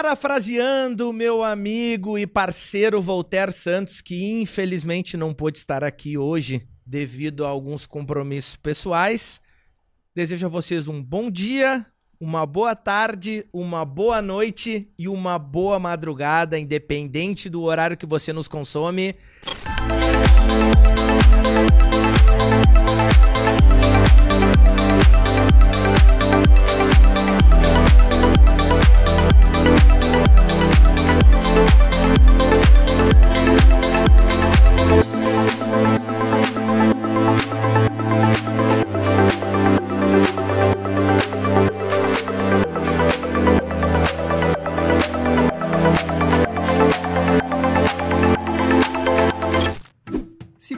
Parafraseando meu amigo e parceiro Voltaire Santos, que infelizmente não pôde estar aqui hoje devido a alguns compromissos pessoais, desejo a vocês um bom dia, uma boa tarde, uma boa noite e uma boa madrugada, independente do horário que você nos consome.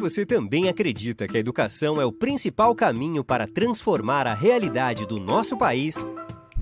Você também acredita que a educação é o principal caminho para transformar a realidade do nosso país,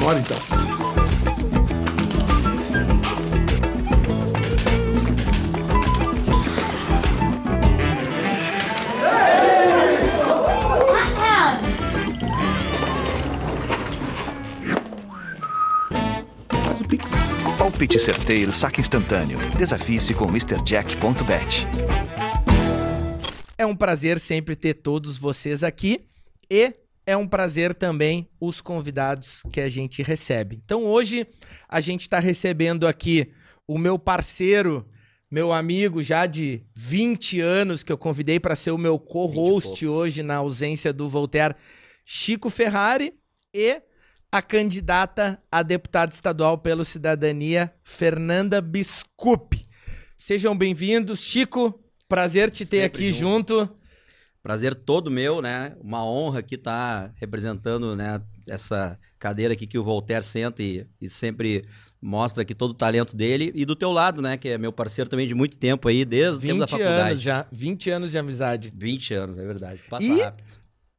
Bora então. Faz o Pix. Palpite certeiro, saque instantâneo. Desafie-se com MrJack.bet. É um prazer sempre ter todos vocês aqui e é um prazer também os convidados que a gente recebe. Então hoje a gente está recebendo aqui o meu parceiro, meu amigo já de 20 anos que eu convidei para ser o meu co-host hoje na ausência do Voltaire, Chico Ferrari e a candidata a deputada estadual pelo Cidadania, Fernanda Biscupi. Sejam bem-vindos, Chico. Prazer te ter Sempre aqui junto. Prazer todo meu, né? Uma honra aqui estar representando, né, essa cadeira aqui que o Voltaire senta e, e sempre mostra aqui todo o talento dele e do teu lado, né, que é meu parceiro também de muito tempo aí, desde o tempo da 20 faculdade. anos já, 20 anos de amizade. 20 anos, é verdade. Passa E- rápido.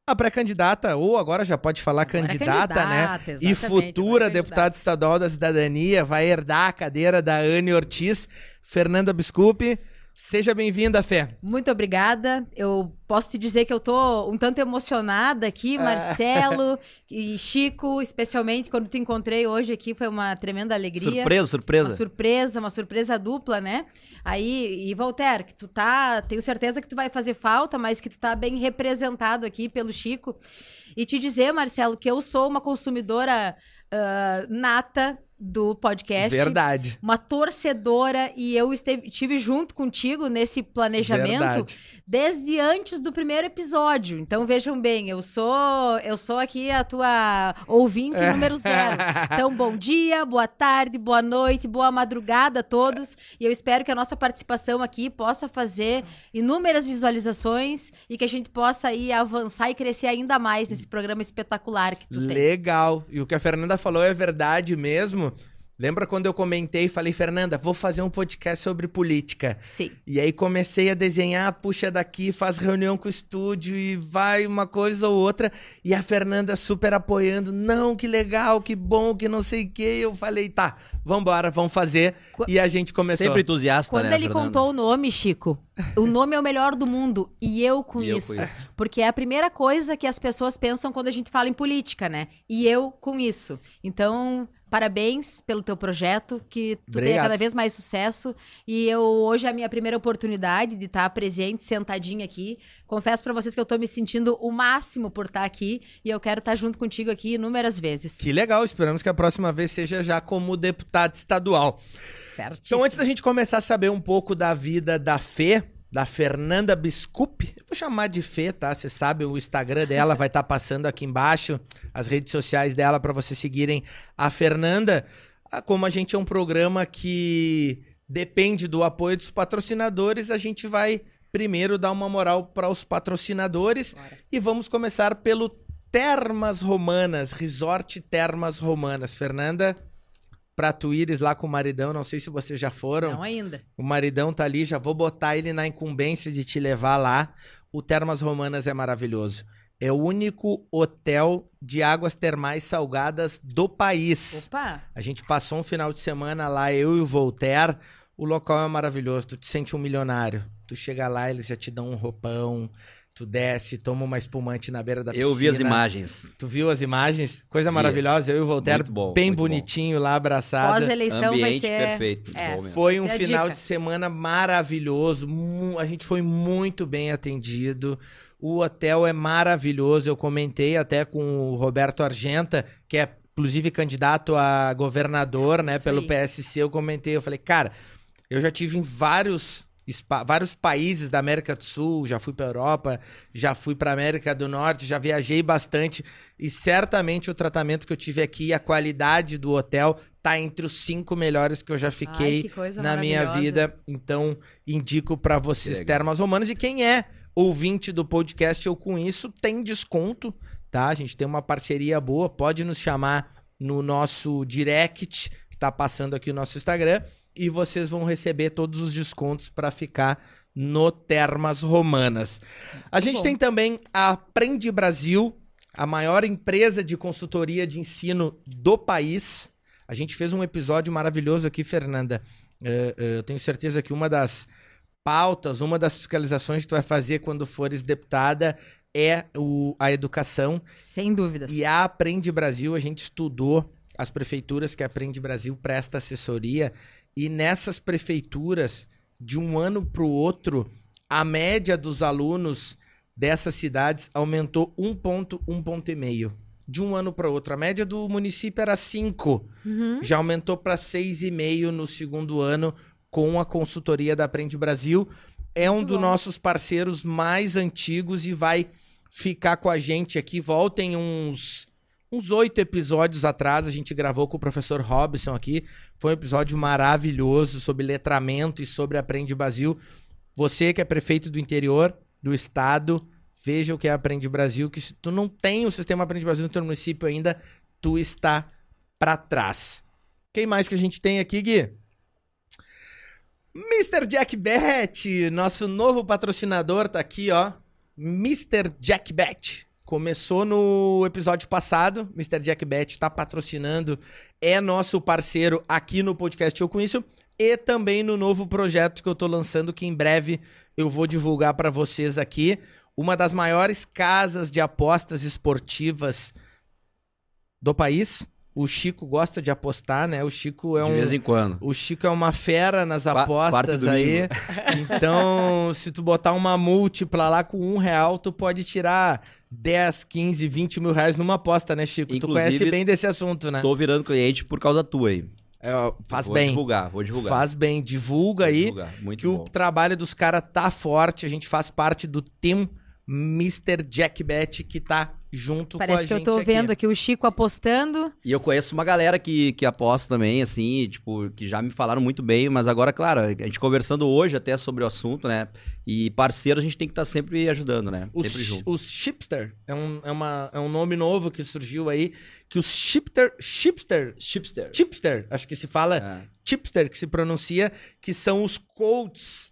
A pré-candidata, ou agora já pode falar Agora é candidata, né? candidata, E exatamente, futura é deputada candidata. estadual da cidadania, vai herdar a cadeira da Anne Ortiz. Fernanda Biscupi, seja bem-vinda, Fé. Muito obrigada. Eu posso te dizer que eu tô um tanto emocionada aqui, Ah. Marcelo e Chico, especialmente quando te encontrei hoje aqui, foi uma tremenda alegria. Surpresa, surpresa. Uma surpresa, uma surpresa dupla, né? Aí, e Voltaire, que tu tá, tenho certeza que tu vai fazer falta, mas que tu tá bem representado aqui pelo Chico. E te dizer, Marcelo, que eu sou uma consumidora ah, nata do podcast. Verdade. Uma torcedora e eu esteve, tive junto contigo nesse planejamento Verdade. desde antes do primeiro episódio. Então vejam bem, eu sou eu sou aqui a tua ouvinte número zero. Então bom dia, boa tarde, boa noite, boa madrugada a todos. E eu espero que a nossa participação aqui possa fazer inúmeras visualizações e que a gente possa aí avançar e crescer ainda mais nesse programa espetacular que tu tem. Legal. E o que a Fernanda falou é verdade mesmo. Lembra quando eu comentei e falei, Fernanda, vou fazer um podcast sobre política. Sim. E aí comecei a desenhar, puxa daqui, faz reunião com o estúdio e vai uma coisa ou outra. E a Fernanda super apoiando. Não, que legal, que bom, que não sei o quê. Eu falei, tá, vambora, vamos fazer. Qu- E a gente começou. Sempre entusiasta, Quando né, ele Fernanda? contou o nome, Chico, o nome é o melhor do mundo. E eu com E eu isso. com isso. Porque é a primeira coisa que as pessoas pensam quando a gente fala em política, né? E eu com isso. Então, parabéns pelo teu projeto, que tu tenha Obrigado. cada vez mais sucesso. E eu hoje é a minha primeira oportunidade de estar presente, sentadinha aqui. Confesso pra vocês que eu tô me sentindo o máximo por estar aqui e eu quero estar junto contigo aqui inúmeras vezes. Que legal, esperamos que a próxima vez seja já como deputado estadual. Certo. Então, antes da gente começar a saber um pouco da vida da Fê, da Fernanda Biscup, eu vou chamar de Fê, tá? Você sabe, o Instagram dela vai estar passando aqui embaixo, as redes sociais dela para vocês seguirem a Fernanda. Ah, Como a gente é um programa que depende do apoio dos patrocinadores, a gente vai primeiro dar uma moral para os patrocinadores Bora. e vamos começar pelo Termas Romanas, Resort Termas Romanas. Fernanda, pra tu ires lá com o maridão, não sei se vocês já foram. Não ainda. O maridão tá ali, já vou botar ele na incumbência de te levar lá. O Termas Romanas é maravilhoso. É o único hotel de águas termais salgadas do país. Opa! A gente passou um final de semana lá, eu e o Voltaire. O local é maravilhoso, tu te sente um milionário. Tu chega lá, eles já te dão um roupão, tu desce, toma uma espumante na beira da piscina. Eu vi as imagens. Tu viu as imagens? Coisa Vi. maravilhosa. Eu e o Voltaire, bom, bem muito bom. bonitinho lá, abraçado. Pós-eleição vai Ambiente ser. perfeito. é. Foi um é final dica. de semana maravilhoso. A gente foi muito bem atendido. O hotel é maravilhoso. Eu comentei até com o Roberto Argenta, que é inclusive candidato a governador, né, Isso pelo aí. PSC. Eu comentei, eu falei, cara, eu já tive em vários vários países da América do Sul, já fui para Europa, já fui para América do Norte, já viajei bastante e certamente o tratamento que eu tive aqui, e a qualidade do hotel tá entre os cinco melhores que eu já fiquei Ai, na minha vida. Então, indico pra vocês. Termas Romanas. E quem é ouvinte do podcast Eu Com Isso tem desconto, tá? A gente tem uma parceria boa. Pode nos chamar no nosso direct, que tá passando aqui o nosso Instagram. E vocês vão receber todos os descontos pra ficar no Termas Romanas. A gente bom. tem também a Aprende Brasil, a maior empresa de consultoria de ensino do país. A gente fez um episódio maravilhoso aqui, Fernanda. Eh, eh, eu tenho certeza que uma das pautas, uma das fiscalizações que tu vai fazer quando fores deputada é o- a educação. Sem dúvidas. E a Aprende Brasil, a gente estudou as prefeituras que a Aprende Brasil presta assessoria. E nessas prefeituras, de um ano para o outro, a média dos alunos dessas cidades aumentou um ponto, um ponto e meio. De um ano para o outro. A média do município era 5 Uhum. já aumentou para 6,5 no segundo ano com a consultoria da Aprende Brasil. É um Muito dos bom. nossos parceiros mais antigos e vai ficar com a gente aqui. Voltem uns uns oito episódios atrás, a gente gravou com o professor Robson aqui. Foi um episódio maravilhoso sobre letramento e sobre Aprende Brasil. Você que é prefeito do interior do estado, veja o que é Aprende Brasil, que se tu não tem o sistema Aprende Brasil no teu município ainda, tu está para trás. Quem mais que a gente tem aqui, Gui? Mr. Jack Bet, nosso novo patrocinador, tá aqui, ó. Mr. Jack Bet. Começou no episódio passado. Mr. Jack Bet tá patrocinando, é nosso parceiro aqui no podcast Eu Com Isso e também no novo projeto que eu tô lançando, que em breve eu vou divulgar para vocês aqui. Uma das maiores casas de apostas esportivas do país. O Chico gosta de apostar, né? O Chico é De um. vez em quando. O Chico é uma fera nas Qua- apostas aí. Então, se tu botar uma múltipla lá com um real, tu pode tirar 10, 15, 20 mil reais numa aposta, né, Chico? tu Inclusive, conhece bem desse assunto, né? Tô virando cliente por causa tua aí. É, faz vou bem. divulgar, vou divulgar. Faz bem. Divulga Vou aí divulgar. Muito que bom. o trabalho dos caras tá forte. A gente faz parte do team Mr. Jack Bet que tá junto com a Parece gente que eu tô aqui. vendo aqui o Chico apostando. E eu conheço uma galera que, que aposta também, assim, tipo, que já me falaram muito bem, mas agora, claro, a gente conversando hoje até sobre o assunto, né? E parceiro a gente tem que estar sempre ajudando, né? Os, sempre junto. os Shipster é um, é, uma, é um nome novo que surgiu aí. Que os Shipster. Shipster. Chipster. Chipster, acho que se fala. É. Chipster, que se pronuncia, que são os coaches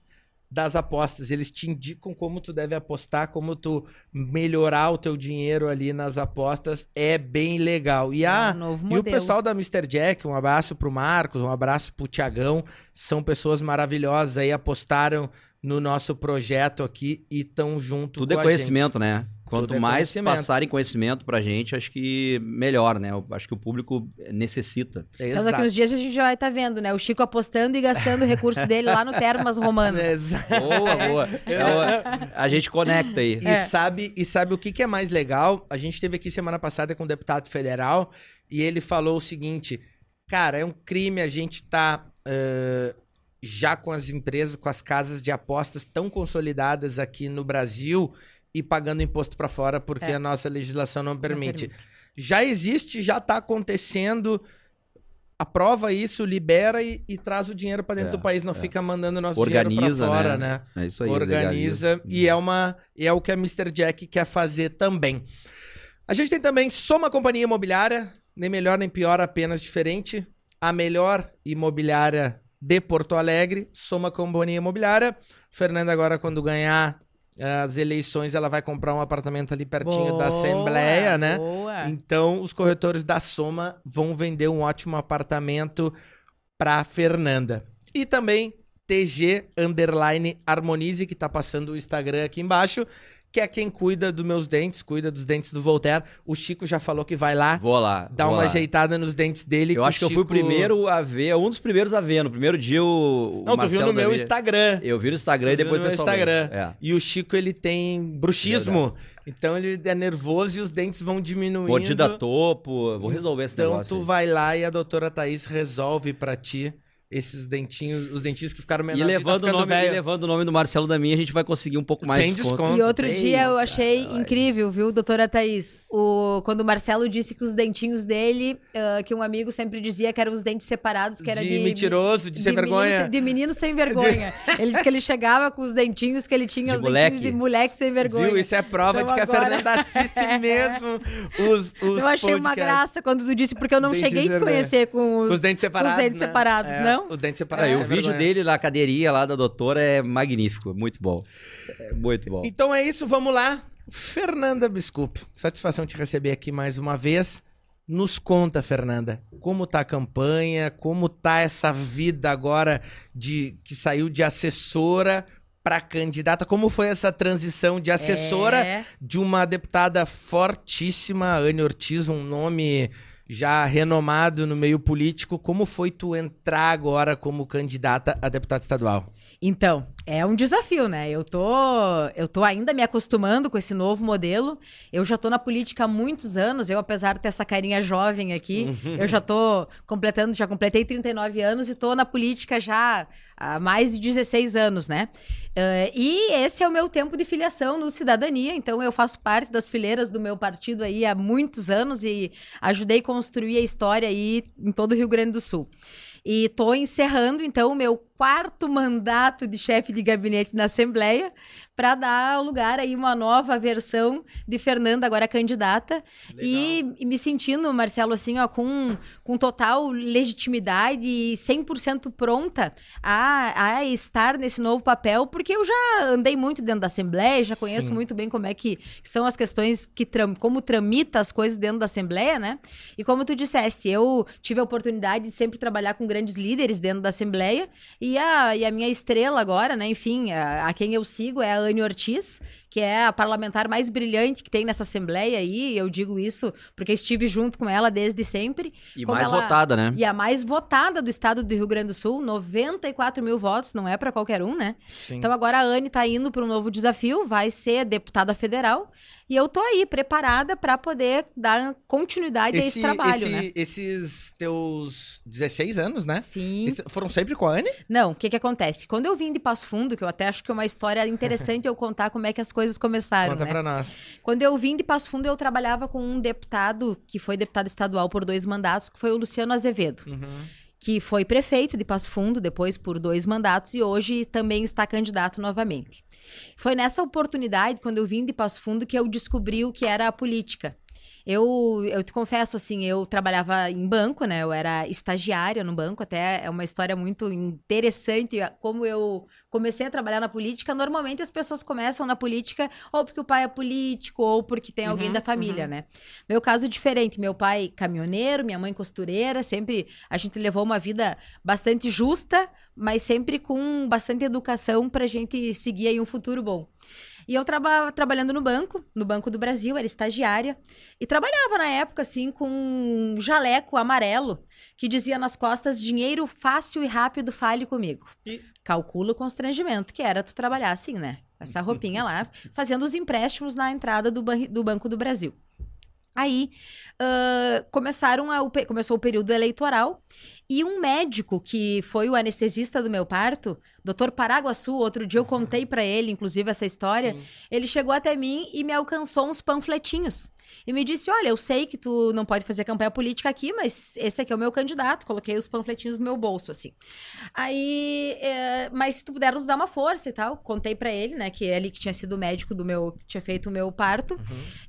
das apostas. Eles te indicam como tu deve apostar, como tu melhorar o teu dinheiro ali nas apostas. É bem legal. E, a, É um novo e o pessoal da Mr. Jack, um abraço pro Marcos, um abraço pro Tiagão. São pessoas maravilhosas aí, apostaram no nosso projeto aqui e estão junto Tudo com é a conhecimento, né? Quanto é mais conhecimento. passarem conhecimento pra gente, acho que melhor, né? Eu acho que o público necessita. gente. Então, daqui uns dias a gente já vai estar vendo, né? O Chico apostando e gastando o recurso dele lá no Termas Romano. Exato. Boa, boa. É a gente conecta aí. E, sabe, e sabe o que, que é mais legal? A gente teve aqui semana passada com um deputado federal e ele falou o seguinte: cara, é um crime a gente tá ãh, já com as empresas, com as casas de apostas tão consolidadas aqui no Brasil e pagando imposto para fora porque É. a nossa legislação não permite. permite. Já existe, já tá acontecendo. Aprova isso, libera e, e traz o dinheiro para dentro É, do país, não é. fica mandando nosso dinheiro Organiza, para fora, né? né? É isso aí. organiza legaliza. e é uma é o que a Mr. Jack quer fazer também. A gente tem também Soma Companhia Imobiliária, nem melhor nem pior, apenas diferente. A melhor imobiliária de Porto Alegre, Soma Companhia Imobiliária. Fernanda agora quando ganhar as eleições, ela vai comprar um apartamento ali pertinho da Assembleia, né? Boa. Então, os corretores da Soma vão vender um ótimo apartamento para Fernanda. E também TG Underline Harmonize, que tá passando o Instagram aqui embaixo, que é quem cuida dos meus dentes, cuida dos dentes do Voltaire. O Chico já falou que vai lá Vou lá. dar vou uma lá. ajeitada nos dentes dele. Eu o acho que eu fui o Chico- primeiro a ver, um dos primeiros a ver. No primeiro dia o. o Não, tu viu no meu Instagram. Eu vi no Instagram Tu e depois no meu. Instagram. É. E o Chico, ele tem bruxismo. Então ele é nervoso e os dentes vão diminuindo. Mordida topo. Vou resolver esse Então negócio. tu aí. vai lá e a doutora Thaís resolve pra ti esses dentinhos, os dentinhos que ficaram E menores. levando, tá o nome, e velho. levando o nome do Marcelo da minha, a gente vai conseguir um pouco mais Tem de desconto. desconto. E outro dia eu achei nós. incrível, viu, doutora Thaís? O, quando o Marcelo disse que os dentinhos dele, ah, que um amigo sempre dizia que eram os dentes separados, que era de, de. mentiroso, de, sem menino vergonha. de menino sem vergonha. ele disse que ele chegava com os dentinhos que ele tinha, De os moleque. dentinhos de moleque sem vergonha. Viu? Isso é prova Então de que agora- a Fernanda assiste mesmo os, os eu achei uma podcasts. graça quando tu disse, porque eu não Dentes cheguei a te conhecer com os, Com os dentes separados. com os dentes né? separados, É, não? Os dentes Ah, separados. e o sem vídeo vergonha. dele na cadeirinha lá da doutora é magnífico, muito bom. É muito bom. Então é isso, vamos lá. Fernanda Biscup, satisfação te receber aqui mais uma vez. Nos conta, Fernanda, como tá a campanha, como tá essa vida agora de que saiu de assessora para candidata, como foi essa transição de assessora É. de uma deputada fortíssima, Anne Ortiz, um nome já renomado no meio político. Como foi tu entrar agora como candidata a deputada estadual? Então, é um desafio, né? Eu tô, eu tô ainda me acostumando com esse novo modelo. Eu já tô na política há muitos anos. Eu, apesar de ter essa carinha jovem aqui, eu já tô completando, já completei 39 anos e tô na política já há mais de 16 anos, né? Eh, e esse é o meu tempo de filiação no Cidadania. Então, eu faço parte das fileiras do meu partido aí há muitos anos e ajudei a construir a história aí em todo o Rio Grande do Sul. E tô encerrando, então, o meu quarto mandato de chefe de gabinete na Assembleia para dar lugar aí uma nova versão de Fernanda, agora candidata. E, e me sentindo, Marcelo, assim, ó, com, com total legitimidade e 100% pronta a, a estar nesse novo papel, porque eu já andei muito dentro da Assembleia, já conheço Sim. muito bem como é que, que são as questões que tram, como tramita as coisas dentro da Assembleia, né? E como tu disseste, eu tive a oportunidade de sempre trabalhar com grandes líderes dentro da Assembleia e a, e a minha estrela agora, né, enfim, a, a quem eu sigo é a Anne Ortiz, que é a parlamentar mais brilhante que tem nessa Assembleia aí, eu digo isso porque estive junto com ela desde sempre. E mais ela- votada, né? E a mais votada do estado do Rio Grande do Sul, 94 mil votos, não é para qualquer um, né? Sim. Então agora a Anne tá indo para um novo desafio, vai ser deputada federal. E eu tô aí, preparada para poder dar continuidade a esse trabalho, esse- né? Esses teus 16 anos, né? Sim. Esse- foram sempre com a Anne? Não, o que que acontece? Quando eu vim de Passo Fundo, que eu até acho que é uma história interessante eu contar como é que as coisas começaram, Conta né? pra nós. Quando eu vim de Passo Fundo, eu trabalhava com um deputado que foi deputado estadual por dois mandatos, que foi o Luciano Azevedo. Uhum. que foi prefeito de Passo Fundo depois por dois mandatos e hoje também está candidato novamente. Foi nessa oportunidade, quando eu vim de Passo Fundo, que eu descobri o que era a política. Eu, eu te confesso, assim, eu trabalhava em banco, né? Eu era estagiária no banco, até é uma história muito interessante como eu comecei a trabalhar na política. Normalmente as pessoas começam na política ou porque o pai é político ou porque tem alguém Uhum, da família, uhum. né? Meu caso é diferente. Meu pai caminhoneiro, minha mãe costureira, sempre a gente levou uma vida bastante justa, mas sempre com bastante educação pra gente seguir aí um futuro bom. E eu traba trabalhando no banco, no Banco do Brasil, era estagiária, e trabalhava na época assim com um jaleco amarelo que dizia nas costas: dinheiro fácil e rápido, fale comigo. E- Calcula o constrangimento que era tu trabalhar assim, né? Com essa roupinha lá, fazendo os empréstimos na entrada do, ban- do Banco do Brasil. Aí ah, começaram a- começou o período eleitoral E um médico que foi o anestesista do meu parto, Dr. Paraguaçu, outro dia eu contei para ele, inclusive, essa história. Sim. Ele chegou até mim e me alcançou uns panfletinhos. E me disse: Olha, eu sei que tu não pode fazer campanha política aqui, mas esse aqui é o meu candidato. Coloquei os panfletinhos no meu bolso, assim. Aí, é, mas se tu puder nos dar uma força e tal, contei para ele, né, que ele que tinha sido o médico do meu, que tinha feito o meu parto.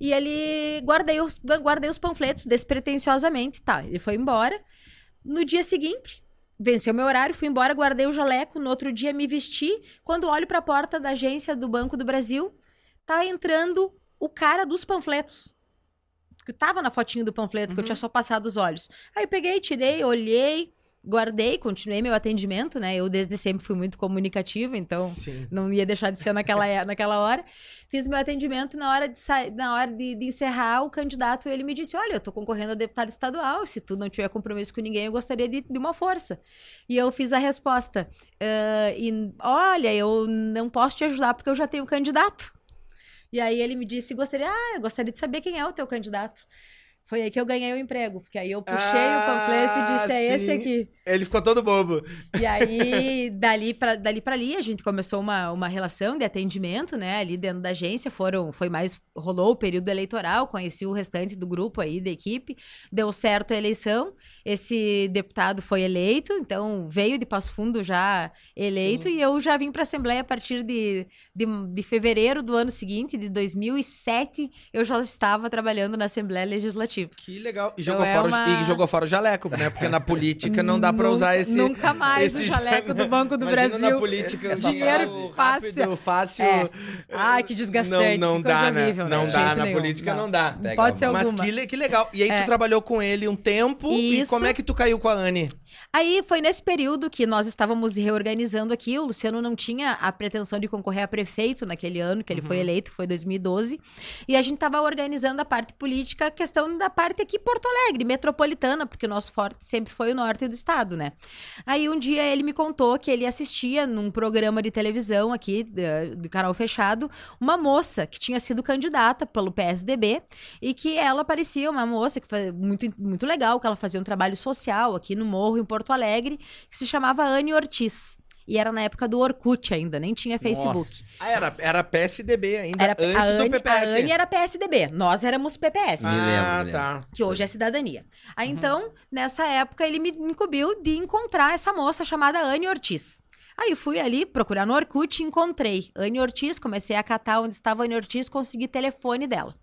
E ele guardei os, guardei os panfletos despretensiosamente, tá? Ele foi embora. No dia seguinte, venceu meu horário, fui embora, guardei o jaleco. No outro dia, me vesti. Quando olho para a porta da agência do Banco do Brasil, tá entrando o cara dos panfletos. Que tava na fotinho do panfleto, que eu tinha só passado os olhos. Aí eu peguei, tirei, olhei, guardei, continuei meu atendimento, né? Eu desde sempre fui muito comunicativa, então Sim. não ia deixar de ser naquela, naquela hora. Fiz meu atendimento na hora de na hora de, de encerrar, o candidato ele me disse: Olha, eu tô concorrendo a deputado estadual. Se tu não tiver compromisso com ninguém, eu gostaria de, de uma força. E eu fiz a resposta: "Ah, e, Olha, eu não posso te ajudar porque eu já tenho candidato. E aí ele me disse: Gostaria, ah, eu gostaria de saber quem é o teu candidato. Foi aí que eu ganhei o emprego, porque aí eu puxei o panfleto e disse: É Ah, esse sim. aqui. Ele ficou todo bobo. E aí, dali pra, dali pra ali, a gente começou uma, uma relação de atendimento, né? Ali dentro da agência, foram, foi mais, rolou o período eleitoral, conheci o restante do grupo aí, da equipe, deu certo a eleição, esse deputado foi eleito, então veio de Passo Fundo já eleito, e eu já vim pra Assembleia a partir de, de, de fevereiro do ano seguinte, de 2007, eu já estava trabalhando na Assembleia Legislativa. Que legal. E Então jogou, é fora, uma- e jogou fora o jaleco, né? Porque na política não dá Nunca- usar esse. Nunca mais esse o jaleco do Banco do Imagina Brasil. na política, dinheiro fácil. rápido, fácil. É. Ai, que desgastante, Não, não que dá, né? horrível, né? Não dá, na nenhum, política não. não dá. Pode ser Mas alguma. que, le- que legal. E aí É. tu trabalhou com ele um tempo. E Isso. Como é que tu caiu com a Anne? Aí foi nesse período que nós estávamos reorganizando aqui. O Luciano não tinha a pretensão de concorrer a prefeito naquele ano que ele foi eleito, foi 2012. E a gente estava organizando a parte política, a questão da parte aqui Porto Alegre, metropolitana, porque o nosso forte sempre foi o norte do estado, né? Aí um dia ele me contou que ele assistia num programa de televisão aqui, de, de canal fechado, uma moça que tinha sido candidata pelo PSDB e que ela parecia uma moça que foi muito, muito legal, que ela fazia um trabalho social aqui no Morro, em Porto Alegre, que se chamava Anne Ortiz. E era na época do Orkut ainda, nem tinha Facebook. Nossa. Ah, era, era PSDB ainda, Era, antes a, do PPS. a Anne era PSDB, nós éramos PPS. Lembro, Ah, me tá. Que hoje é cidadania. Aí Uhum. então, nessa época, ele me incumbiu de encontrar essa moça chamada Anne Ortiz. Aí eu fui ali procurar no Orkut e encontrei Anne Ortiz, comecei a catar onde estava a Anne Ortiz, consegui telefone dela.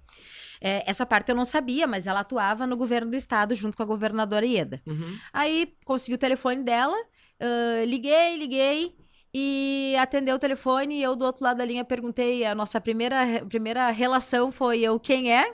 É, essa parte eu não sabia, mas ela atuava no governo do estado junto com a governadora Ieda. Uhum. Aí consegui o telefone dela, ah, liguei, liguei e atendeu o telefone e eu do outro lado da linha perguntei, a nossa primeira, primeira relação foi eu, quem é?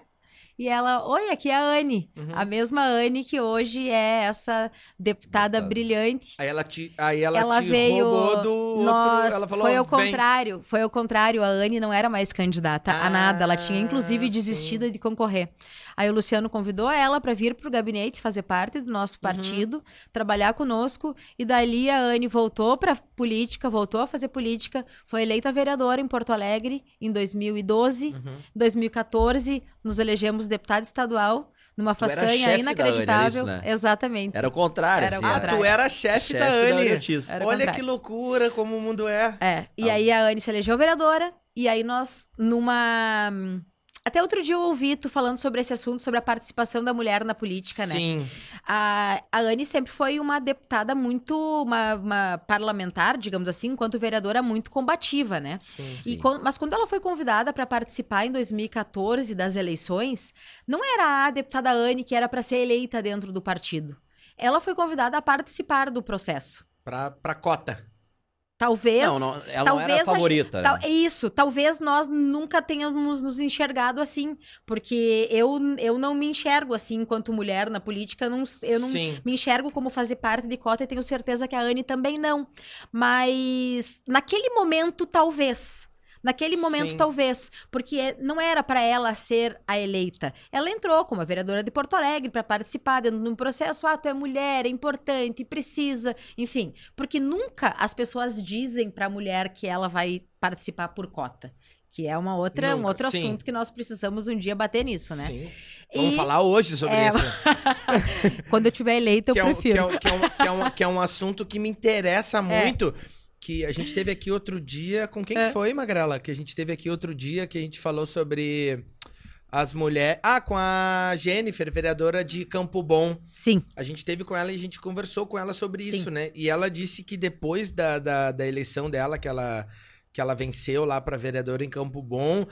E ela, oi, aqui é a Anne. Uhum. A mesma Anne que hoje é essa deputada brilhante. Aí ela te, aí ela Ela te veio. roubou do outro. Nossa, ela falou, foi ao "Vem". contrário. Foi ao contrário. A Anne não era mais candidata a nada. Ela tinha, inclusive, Ah, desistido de concorrer. Aí o Luciano convidou ela para vir para o gabinete, fazer parte do nosso Uhum. partido, trabalhar conosco. E dali a Anne voltou para política, voltou a fazer política. Foi eleita vereadora em Porto Alegre em 2012. Uhum. Em 2014, nos elegemos deputado estadual. Numa façanha Anne, era inacreditável. isso, né? Exatamente. Era o contrário. Era o assim, Ah, contrário. tu era chefe, chefe da Anne. Olha que loucura como o mundo é. É, e Ah. aí a Anne se elegeu vereadora, e aí nós, numa. Até outro dia eu ouvi tu falando sobre esse assunto, sobre a participação da mulher na política, né? Sim. A, a Anne sempre foi uma deputada muito. Uma, uma parlamentar, digamos assim, enquanto vereadora, muito combativa, né? Sim, E quan- mas quando ela foi convidada para participar em 2014 das eleições, não era a deputada Anne que era para ser eleita dentro do partido. Ela foi convidada a participar do processo. Pra cota. Talvez. Não, não, ela não talvez era a a favorita. Tal- né? é isso, talvez nós nunca tenhamos nos enxergado assim, porque eu, eu não me enxergo assim enquanto mulher na política, eu não, eu não Sim. me enxergo como fazer parte de cota e tenho certeza que a Anne também não. Mas naquele momento, talvez. Naquele momento, Sim. talvez, porque não era para ela ser a eleita. Ela entrou como a vereadora de Porto Alegre para participar dentro de um processo. Ah, tu é mulher, é importante, precisa, enfim. Porque nunca as pessoas dizem para a mulher que ela vai participar por cota. Que é uma outra, um outro sim. assunto que nós precisamos um dia bater nisso, né? Sim. Vamos E- falar hoje sobre É, isso. Quando eu tiver eleito, eu é, um, que, prefiro. é um, que, é um, que, é um, que é um assunto que me interessa muito. Que a gente teve aqui outro dia. Com quem É. que foi, Magrela? Que a gente teve aqui outro dia que a gente falou sobre as mulheres. Ah, com a Jennifer, vereadora de Campo Bom. Sim, A gente teve com ela e a gente conversou com ela sobre Sim. isso, né? E ela disse que depois da, da, da eleição dela, que ela, que ela venceu lá para vereadora em Campo Bom,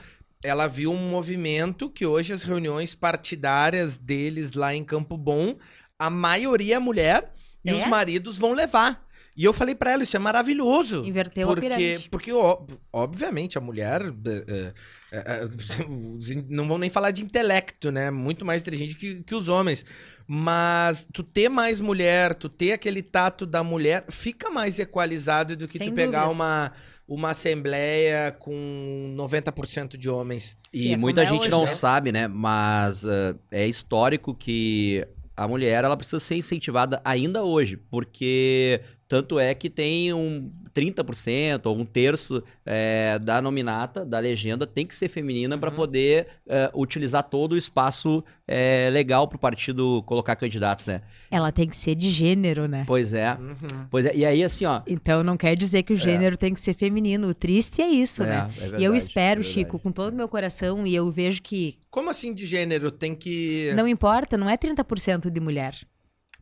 ela viu um movimento que hoje as reuniões partidárias deles lá em Campo Bom, a maioria é mulher e É? os maridos vão levar. E eu falei pra ela, isso é maravilhoso. inverteu a Porque, pirâmide. porque ó, obviamente, a mulher. eh, eh, eh, não vão nem falar de intelecto, né? Muito mais inteligente que, que os homens. Mas tu ter mais mulher, tu ter aquele tato da mulher, fica mais equalizado do que Sem tu pegar dúvidas. uma, uma assembleia com 90% de homens. E é muita é gente hoje, não né? sabe, né? Mas ah, é histórico que a mulher ela precisa ser incentivada ainda hoje, porque tanto é que tem um 30% ou um terço eh, da nominata, da legenda, tem que ser feminina para Uhum. poder eh, utilizar todo o espaço eh, legal para o partido colocar candidatos, né? Ela tem que ser de gênero, né? Pois é. Uhum. Pois é. E aí, assim, ó. Então não quer dizer que o gênero tem que ser feminino. O triste é isso, é, né? é e eu verdade, espero, é verdade. Chico, com todo o meu coração, e eu vejo que Como assim de gênero? Tem que. não importa, não é 30% de mulher.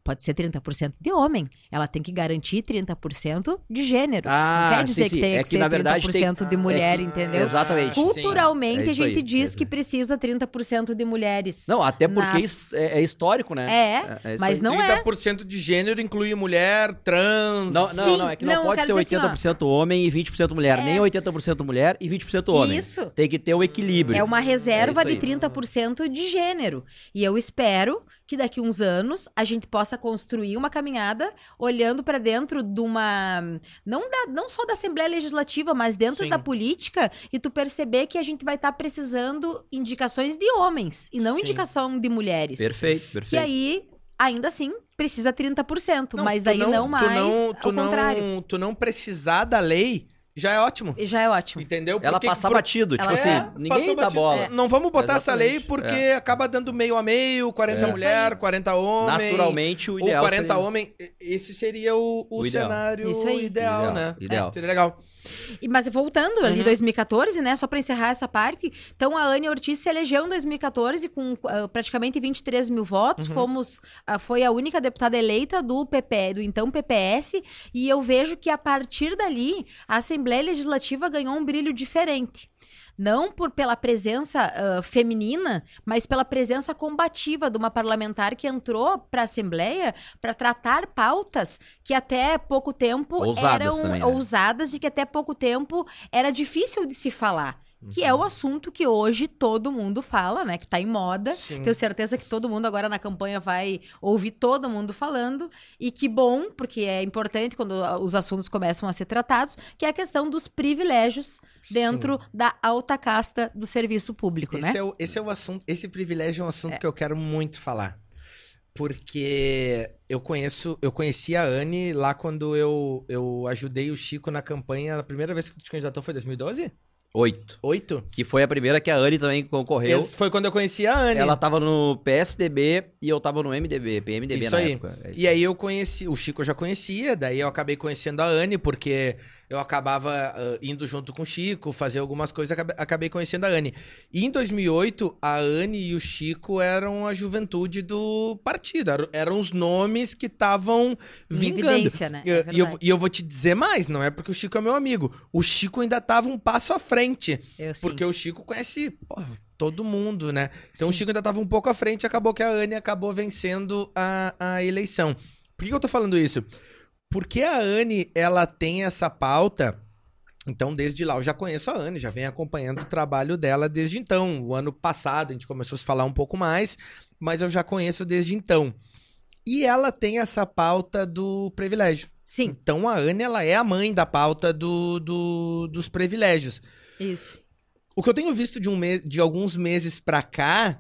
Pode ser 30% de homem. Ela tem que garantir 30% de gênero. Ah, não quer dizer sim, que sim. tenha É que, que, ser na verdade, 30% tem- de é mulher, que- entendeu? Exatamente. Culturalmente, É a gente aí, diz é que precisa 30% de mulheres. Não, até porque Nas- é, é histórico, né? É, mas aí. não é. 30% de gênero inclui mulher, trans. Não, não, Sim, não, é que não, não, pode ser dizer assim, ó. 80% homem e 20% mulher, É. nem 80% mulher e 20% homem. Isso. Tem que ter o equilíbrio. É uma reserva É de isso aí. 30% de gênero. E eu espero que daqui uns anos a gente possa construir uma caminhada olhando para dentro de uma não da- não só da Assembleia Legislativa, mas dentro Sim. da política e tu perceber que a gente vai estar precisando indicações de homens e não Sim. indicação de mulheres. Perfeito, perfeito. Que aí ainda assim precisa 30%, mas tu daí não, mais tu não, tu ao contrário. Não, tu não precisar da lei já é ótimo. E Já é ótimo. Entendeu? Ela Porque- passar por- batido, tipo Ela- assim, É, ninguém passou dá batido. bola. É, Não vamos botar essa Exatamente, lei porque é. acaba dando meio a meio, 40 É. mulher, 40 homem. Naturalmente, o Ou ideal 40 seria... homem. Esse seria o, o O ideal. cenário Isso aí. ideal, Ideal, né? ideal. É, seria legal. E- Mas voltando ali, Uhum. 2014, né? Só para encerrar essa parte. Então, a Anne Ortiz se elegeu em 2014 com ah, praticamente 23 mil votos. Uhum. Fomos, ah, foi a única deputada eleita do PP, do então PPS. E eu vejo que a partir dali, a Assembleia Legislativa ganhou um brilho diferente. Não por pela presença ah, feminina, mas pela presença combativa de uma parlamentar que entrou para a Assembleia para tratar pautas que até pouco tempo Ousadas eram também, né? ousadas e que até pouco tempo era difícil de se falar. Que é o assunto que hoje todo mundo fala, né? Que tá em moda. Sim. Tenho certeza que todo mundo agora na campanha vai ouvir todo mundo falando. E que bom, porque é importante quando os assuntos começam a ser tratados, que é a questão dos privilégios dentro da alta casta do serviço público, né? Esse, é o, esse é o assunto. Esse privilégio é um assunto que eu quero muito falar. Porque eu conheço, eu conheci a Anne lá quando eu, eu ajudei o Chico na campanha. A primeira vez que tu te candidatou foi em 2012? Oito. Oito? Que foi a primeira que a Anne também concorreu. Esse foi quando eu conheci a Anne. Ela tava no PSDB e eu tava no MDB, PMDB Isso na aí. época. É. E aí eu conheci, o Chico eu já conhecia, daí eu acabei conhecendo a Anne, porque eu acabava ah, indo junto com o Chico, fazer algumas coisas, acabei, acabei conhecendo a Anne. E em 2008, a Anne e o Chico eram a juventude do partido, eram, eram os nomes que estavam vingando. né? E, É e eu, e eu vou te dizer mais, não é porque o Chico é meu amigo. O Chico ainda tava um passo à frente. Eu. Porque o Chico conhece pô, todo mundo, né? Então Sim. o Chico ainda tava um pouco à frente acabou que a Anne acabou vencendo a, a eleição. Por que, que eu tô falando isso? Porque a Anne, ela tem essa pauta. Então, desde lá, eu já conheço a Anne, já venho acompanhando o trabalho dela desde então. O ano passado a gente começou a se falar um pouco mais, mas eu já conheço desde então. E ela tem essa pauta do privilégio. Sim, Então, a Anne, ela é a mãe da pauta do, do- dos privilégios. isso. O que eu tenho visto de, um me- de alguns meses pra cá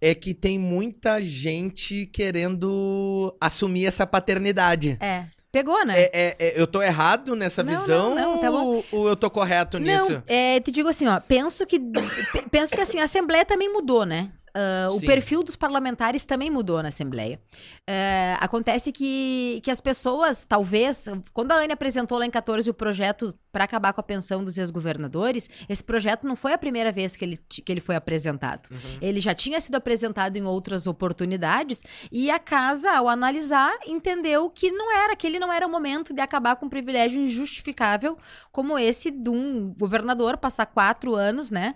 é que tem muita gente querendo assumir essa paternidade. É. Pegou, né? É, é- é- eu tô errado nessa Não, visão não, não, tá ou, ou eu tô correto nisso? Não, é, te digo assim, ó, penso que pe- penso que assim, a Assembleia também mudou, né? Ah, o perfil dos parlamentares também mudou na Assembleia. É, acontece que, que as pessoas, talvez, quando a Anne apresentou lá em 14 o projeto para acabar com a pensão dos ex-governadores, esse projeto não foi a primeira vez que ele, que ele foi apresentado. Ele já tinha sido apresentado em outras oportunidades e a casa, ao analisar, entendeu que não era, que ele não era o momento de acabar com um privilégio injustificável como esse de um governador passar quatro anos, né,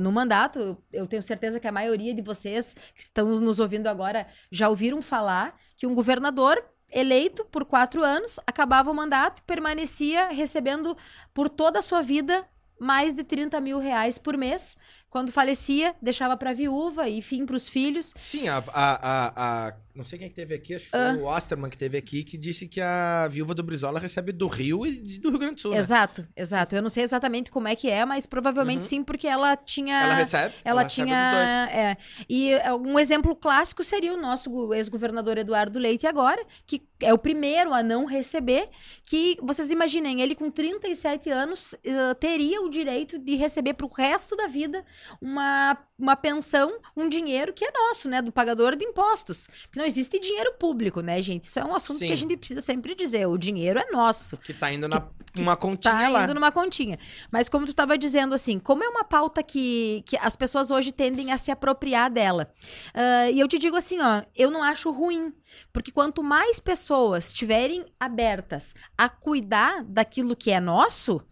no mandato. Eu tenho certeza que a maioria de vocês que estão nos ouvindo agora já ouviram falar que um governador eleito por quatro anos acabava o mandato e permanecia recebendo por toda a sua vida mais de 30 mil reais por mês. Quando falecia, deixava para a viúva e, enfim, para os filhos. Sim, a, a, a, a- Não sei quem que teve aqui, acho que foi Ah. o Osterman que teve aqui, que disse que a viúva do Brizola recebe do Rio e do Rio Grande do Sul. né? Exato, exato. Eu não sei exatamente como é que é, mas provavelmente Uhum. sim, porque ela tinha. Ela recebe. Ela, recebe tinha. dois. É, e é, um exemplo clássico seria o nosso ex-governador Eduardo Leite agora, que é o primeiro a não receber, que vocês imaginem, ele com 37 anos eh, teria o direito de receber para o resto da vida uma, uma pensão, um dinheiro que é nosso, né? Do pagador de impostos. Porque não existe dinheiro público, né, gente? Isso é um assunto que Sim. a gente precisa sempre dizer. O dinheiro é nosso Que tá indo na uma continha tá lá. indo numa continha. Mas como tu estava dizendo, assim, como é uma pauta que, que as pessoas hoje tendem a se apropriar dela. ah, e eu te digo assim, ó, eu não acho ruim. Porque quanto mais pessoas estiverem abertas a cuidar daquilo que é nosso,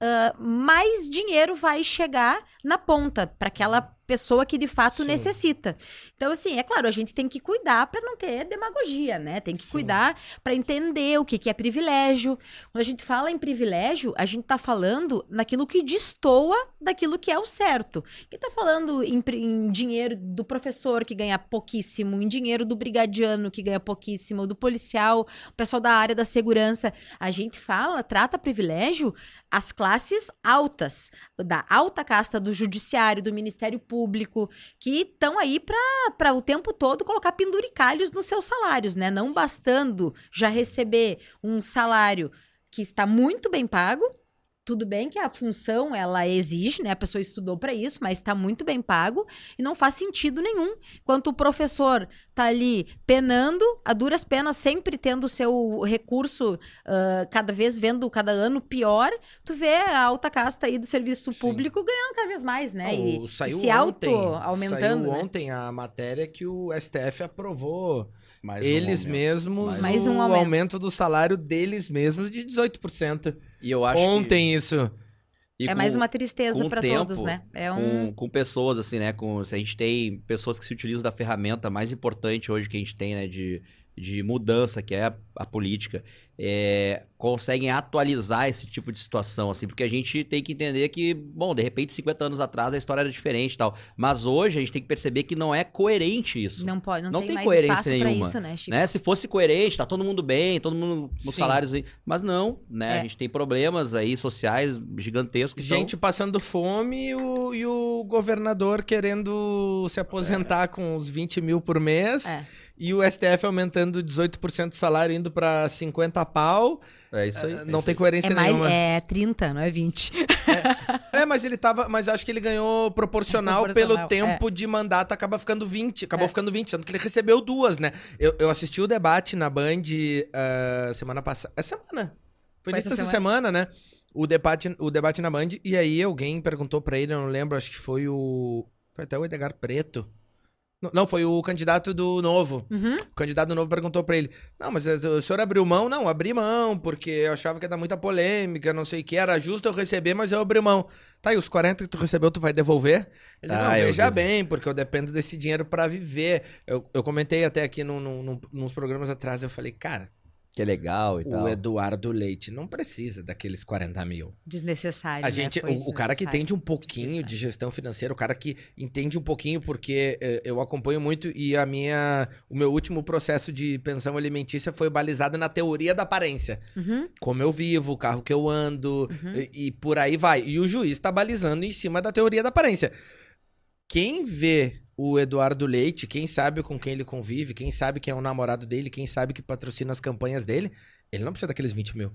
ah, mais dinheiro vai chegar na ponta para aquela pessoa que de fato Sim. necessita. Então, assim, é claro, a gente tem que cuidar para não ter demagogia, né? Tem que Sim. cuidar para entender o que, que é privilégio. Quando a gente fala em privilégio, a gente tá falando naquilo que destoa daquilo que é o certo. Quem tá falando em, em dinheiro do professor que ganha pouquíssimo, em dinheiro do brigadiano que ganha pouquíssimo, do policial, o pessoal da área da segurança. A gente fala, trata privilégio as classes altas, da alta casta do judiciário, do Ministério Público, que estão aí para o tempo todo colocar penduricalhos nos seus salários, né? Não bastando já receber um salário que está muito bem pago. Tudo bem que a função ela exige, né? A pessoa estudou para isso, mas está muito bem pago e não faz sentido nenhum. Enquanto o professor tá ali penando, a duras penas, sempre tendo o seu recurso ah, cada vez vendo cada ano pior, tu vê a alta casta aí do serviço Sim. público ganhando cada vez mais, né? Não, e, saiu e se ontem, auto-aumentando. Saiu né? ontem a matéria que o STF aprovou Mais um eles aumento. mesmos Mais o um aumento. aumento do salário deles mesmos de 18%. E eu acho Ontem isso. que, e É com- mais uma tristeza para todos, né? É um com, com pessoas, assim, né? Com, se a gente tem pessoas que se utilizam da ferramenta mais importante hoje que a gente tem, né? De, de mudança, que é a, a política, é, conseguem atualizar esse tipo de situação, assim, porque a gente tem que entender que, bom, de repente, 50 anos atrás a história era diferente e tal. Mas hoje a gente tem que perceber que não é coerente isso. não pode, não, não tem, tem mais coerência nenhuma, isso, né, Chico? Né? Se fosse coerente, tá todo mundo bem, todo mundo com salários aí. Mas não, né? É. A gente tem problemas aí sociais gigantescos. então- Gente passando fome e o, e o governador querendo se aposentar com uns 20 mil por mês. É. E o STF aumentando 18% do salário, indo pra 50 pau. É isso aí. Ah, é não isso tem coerência É mais nenhuma. é 30, não é 20. É, mas ele tava. Mas acho que ele ganhou proporcional, Proporcional, pelo tempo de mandato, acaba ficando 20. Acabou ficando 20, tanto que ele recebeu duas, né? Eu, eu assisti o debate na Band ah, semana passada. É semana. Foi Foi nessa essa semana. né? O debate, o debate na Band, e aí alguém perguntou pra ele, eu não lembro, acho que foi o. Foi até o Edgar Preto. Não, foi o candidato do Novo. Uhum. O candidato novo perguntou pra ele: Não, mas o senhor abriu mão? Não, abri mão, porque eu achava que ia dar muita polêmica, não sei o que. Era justo eu receber, mas eu abri mão. Tá, e os 40 que tu recebeu, tu vai devolver? Ele, Ah, não, eu veja bem, porque eu dependo desse dinheiro pra viver. Eu, eu comentei até aqui num, num, num- nos programas atrás, eu falei, cara, Que é legal e o tal. Eduardo Leite não precisa daqueles 40 mil. Desnecessário. A né? gente, Foi o, o cara que entende um pouquinho de gestão financeira, o cara que entende um pouquinho, porque eh, eu acompanho muito e a minha, o meu último processo de pensão alimentícia foi balizado na teoria da aparência. Uhum, Como eu vivo, o carro que eu ando uhum. e, e por aí vai. E o juiz tá balizando em cima da teoria da aparência. Quem vê o Eduardo Leite, quem sabe com quem ele convive, quem sabe quem é o namorado dele, quem sabe que patrocina as campanhas dele, Ele não precisa daqueles 20 mil.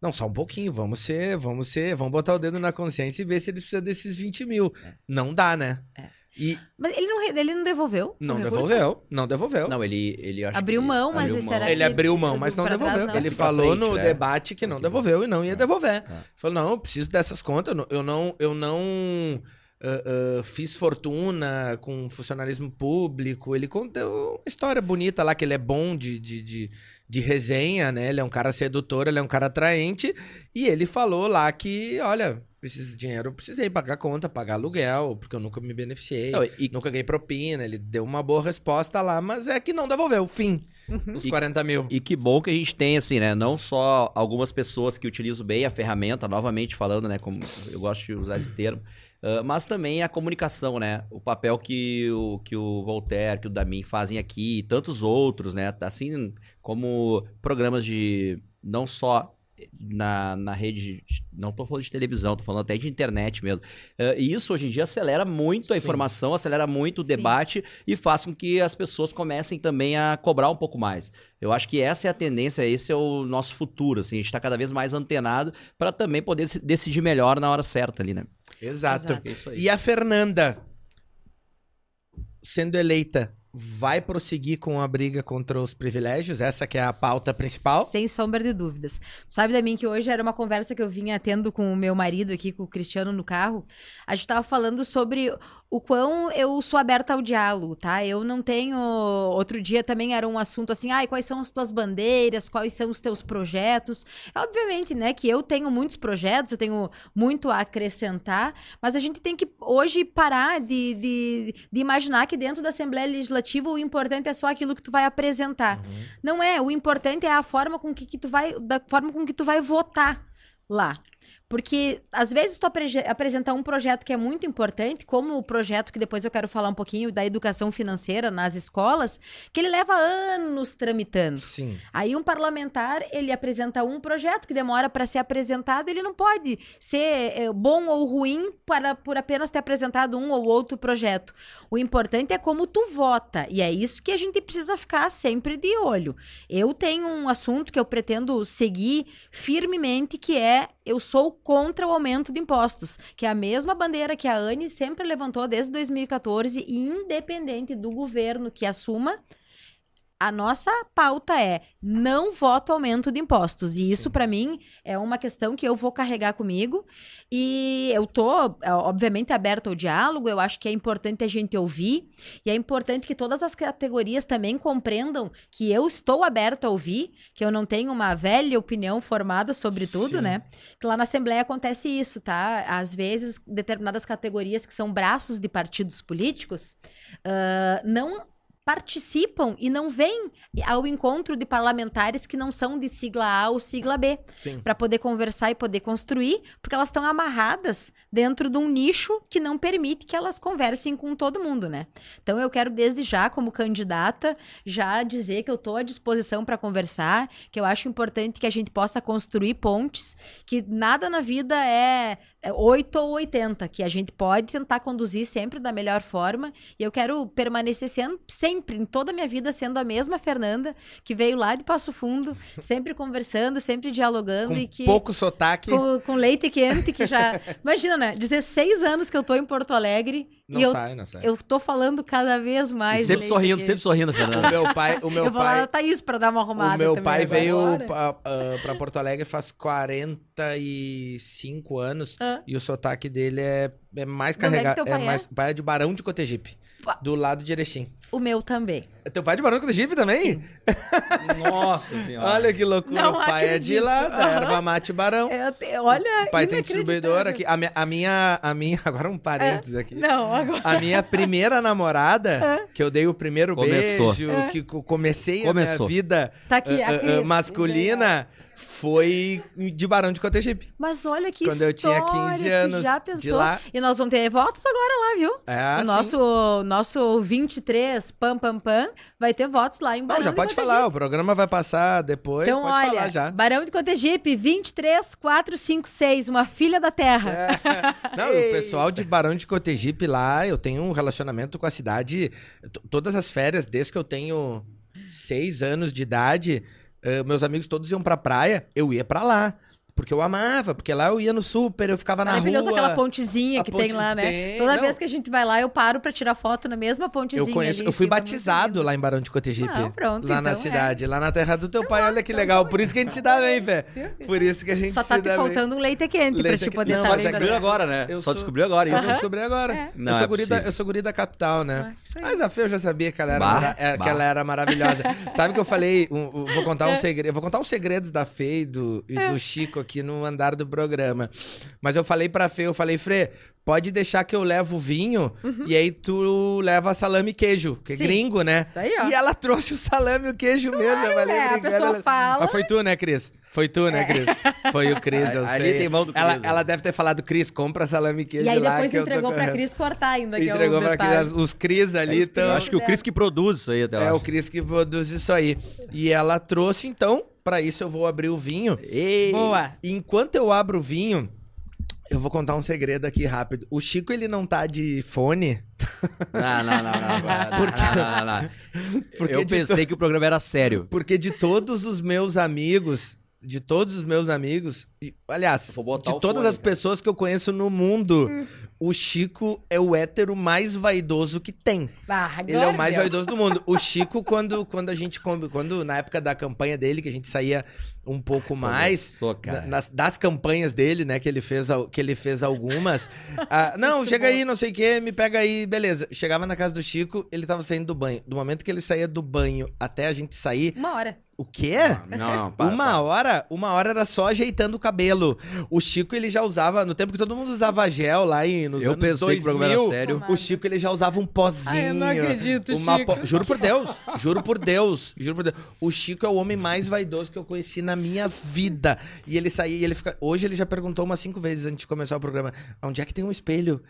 Não, só um pouquinho. Vamos ser, vamos ser, vamos botar o dedo na consciência e ver se ele precisa desses 20 mil. Não dá, né? É. E Mas ele não, ele não devolveu? não devolveu, não devolveu. Não, ele, ele Abriu que mão, mas abriu será Ele abriu mão, mas não pra trás, devolveu. não? Ele falou frente, no né? debate que não Daqui- devolveu e não ia É. devolver. É. Falou, não, eu preciso dessas contas. eu não- Eu não, eu não ah, fiz fortuna com funcionalismo público. Ele contou uma história bonita lá, que ele é bom de, de, de, de resenha, né? Ele é um cara sedutor, ele é um cara atraente. E ele falou lá que, olha, esses dinheiro eu precisei pagar conta, pagar aluguel, porque eu nunca me beneficiei. Não, e- Nunca ganhei propina, ele deu uma boa resposta lá, mas é que não devolveu, fim. Os E- 40 mil. E que bom que a gente tem, assim, né? Não só algumas pessoas que utilizam bem a ferramenta, novamente falando, né? Como eu gosto de usar esse termo. Ah, mas também a comunicação, né? O papel que o, que o Voltaire, que o Damin fazem aqui, e tantos outros, né? Assim como programas de. Não só na, na rede. de- Não tô falando de televisão, tô falando até de internet mesmo. Ah, e isso hoje em dia acelera muito a Sim. informação, acelera muito o Sim. debate e faz com que as pessoas comecem também a cobrar um pouco mais. Eu acho que essa é a tendência, esse é o nosso futuro, assim, a gente tá cada vez mais antenado para também poder decidir melhor na hora certa ali, né? Exato. Exato. É isso aí. E a Fernanda, sendo eleita, vai prosseguir com a briga contra os privilégios? Essa que é a pauta principal? Sem sombra de dúvidas. Sabe da mim que hoje era uma conversa que eu vinha tendo com o meu marido aqui, com o Cristiano no carro. A gente tava falando sobre o quão eu sou aberta ao diálogo, tá? Eu não tenho. Outro dia também era um assunto assim, ai, quais são as tuas bandeiras, quais são os teus projetos. Obviamente, né, que eu tenho muitos projetos, eu tenho muito a acrescentar, mas a gente tem que hoje parar de, de, de imaginar que dentro da Assembleia Legislativa o importante é só aquilo que tu vai apresentar. Não é, o importante é a forma com que, que tu vai, da forma com que tu vai votar lá. Porque às vezes tu apre- apresenta um projeto que é muito importante, como o projeto que depois eu quero falar um pouquinho da educação financeira nas escolas, que ele leva anos tramitando. Sim. Aí um parlamentar, ele apresenta um projeto que demora para ser apresentado, ele não pode ser é, bom ou ruim para, por apenas ter apresentado um ou outro projeto. O importante é como tu vota, e é isso que a gente precisa ficar sempre de olho. Eu tenho um assunto que eu pretendo seguir firmemente, que é eu sou contra o aumento de impostos, que é a mesma bandeira que a Anne sempre levantou desde 2014, e independente do governo que assuma, a nossa pauta é não voto aumento de impostos. E isso, para mim, é uma questão que eu vou carregar comigo. E eu tô, é, obviamente, aberta ao diálogo. Eu acho que é importante a gente ouvir. E é importante que todas as categorias também compreendam que eu estou aberta a ouvir, que eu não tenho uma velha opinião formada sobre tudo, Sim. né? Que lá na Assembleia acontece isso, tá? Às vezes, determinadas categorias que são braços de partidos políticos ah, não participam e não vêm ao encontro de parlamentares que não são de sigla A ou sigla B, para poder conversar e poder construir, porque elas estão amarradas dentro de um nicho que não permite que elas conversem com todo mundo, né? Então eu quero desde já, como candidata, já dizer que eu estou à disposição para conversar, que eu acho importante que a gente possa construir pontes, que nada na vida é 8 ou 80, que a gente pode tentar conduzir sempre da melhor forma. E eu quero permanecer sendo, sempre, em toda a minha vida, sendo a mesma Fernanda, que veio lá de Passo Fundo, sempre conversando, sempre dialogando Com e que. pouco sotaque, Com, com leite quente, que já. Imagina, né? 16 anos que eu tô em Porto Alegre não e eu, sai, não sai. eu tô falando cada vez E mais. sempre leite sorrindo, sempre sorrindo, O Fernando. meu pai, o meu eu vou lá pai, na Thaís pra dar uma arrumada. o meu também pai veio pra, ah, pra Porto Alegre faz 45 anos Ah. e o sotaque dele é, é mais é que carregado. É é? mais, pai é de Barão de Cotegipe, do lado de Erechim. O meu também. É Teu pai é de Barão de Cotegipe também? Nossa senhora. Olha que loucura. Não o pai é de acredito. lá, da Aham. erva mate Barão. É, te- olha. O pai tem distribuidor aqui. A minha, a minha, a minha- agora um parênteses aqui. Não, agora. A minha primeira namorada, que eu dei o primeiro Começou. beijo, que co- comecei a Começou. minha vida Tá aqui, ah, aqui. ah, masculina, foi de Barão de Cotegipe. Mas olha que Quando eu tinha história, 15 tu anos já de pensou? lá. E nós vamos ter votos agora lá, viu? É, o nosso, nosso 23 Pam Pam Pam vai ter votos lá em Barão Não, já de pode falar, o programa vai passar depois, Então, pode olha, falar já. Barão de Cotegipe, 23 456, uma filha da terra. É. Não, o pessoal de Barão de Cotegipe lá, eu tenho um relacionamento com a cidade. Todas as férias, desde que eu tenho seis anos de idade, eh, meus amigos todos iam pra praia, eu ia pra lá. Porque eu amava, porque lá eu ia no super, eu ficava na rua. Maravilhoso aquela pontezinha que ponte tem lá, né? tem, Toda não. vez que a gente vai lá, eu paro pra tirar foto na mesma pontezinha. Eu conheço, eu fui batizado lá em Barão de Cotegipe. Ah, pronto, lá na então, é. cidade, lá na terra do teu pai. Olha que legal. Por isso que a gente se dá bem, Fé. Por isso que a gente Só se tá dá te bem. faltando um leite quente pra Leite te poder Não, Só mas é descobriu agora, né? Eu Só descobriu agora Só descobrir agora. É. Não eu, sou é guri da, possível. eu sou guri da capital, né? Ah. Mas a Fê eu já sabia que ela era, é, que ela maravilhosa. Sabe que eu falei? vou contar É. um segredo. Eu vou contar uns segredos da Fê e do, e aqui no andar do programa. Mas eu falei pra Fê, eu falei, Fê, pode deixar que eu levo o vinho e aí tu leva salame e queijo, que é Uhum. Sim. gringo, né? Daí, ó. E ela trouxe o salame e o queijo mesmo. Eu falei, é, a pessoa ela- fala. É. Mas foi tu, né, Cris? Foi tu, né, Cris? Foi o Cris, eu Ali sei. tem mão do ela, Cris, né? ela deve ter falado, Cris, compra salame e queijo E aí lá depois tô entregou pra correndo." Cris cortar ainda, que Entregou é o pra. Cris. Os Cris ali estão... Eu acho que o Cris que produz isso aí até É lá. o Cris que produz isso aí. E ela trouxe, então, pra isso eu vou abrir o vinho. Ei! Boa. E enquanto eu abro o vinho, eu vou contar um segredo aqui rápido. O Chico, ele não tá de fone. Não, não, não, não. não, Por quê? não, não, não. Porque Eu pensei que o programa era sério. Porque de todos os meus amigos, de todos os meus amigos, e, aliás, de todas fone, as cara. pessoas que eu conheço no mundo, o Chico é o hétero mais vaidoso que tem. Ah, Ele é o mais vaidoso do mundo. O Chico, quando, quando a gente. Quando, na época da campanha dele, que a gente saía um pouco mais. Sou, na- nas- das campanhas dele, né? Que ele fez, que ele fez algumas. ah, não, chega aí, não sei o quê, me pega aí, beleza. Chegava na casa do Chico, ele tava saindo do banho. Do momento que ele saía do banho até a gente sair, Uma hora. o quê? Não, não, para, uma para. hora, uma hora era só ajeitando o cabelo. O Chico ele já usava no tempo que todo mundo usava gel lá em nos Eu anos pensei que o programa era 2000, sério. O Chico ele já usava um pozinho. Ai, eu não acredito, uma Chico. po- Juro por Deus, juro por Deus, juro por Deus. O Chico é o homem mais vaidoso que eu conheci na minha vida. E ele saía e ele fica. Hoje ele já perguntou umas cinco vezes antes de começar o programa: onde é que tem um espelho?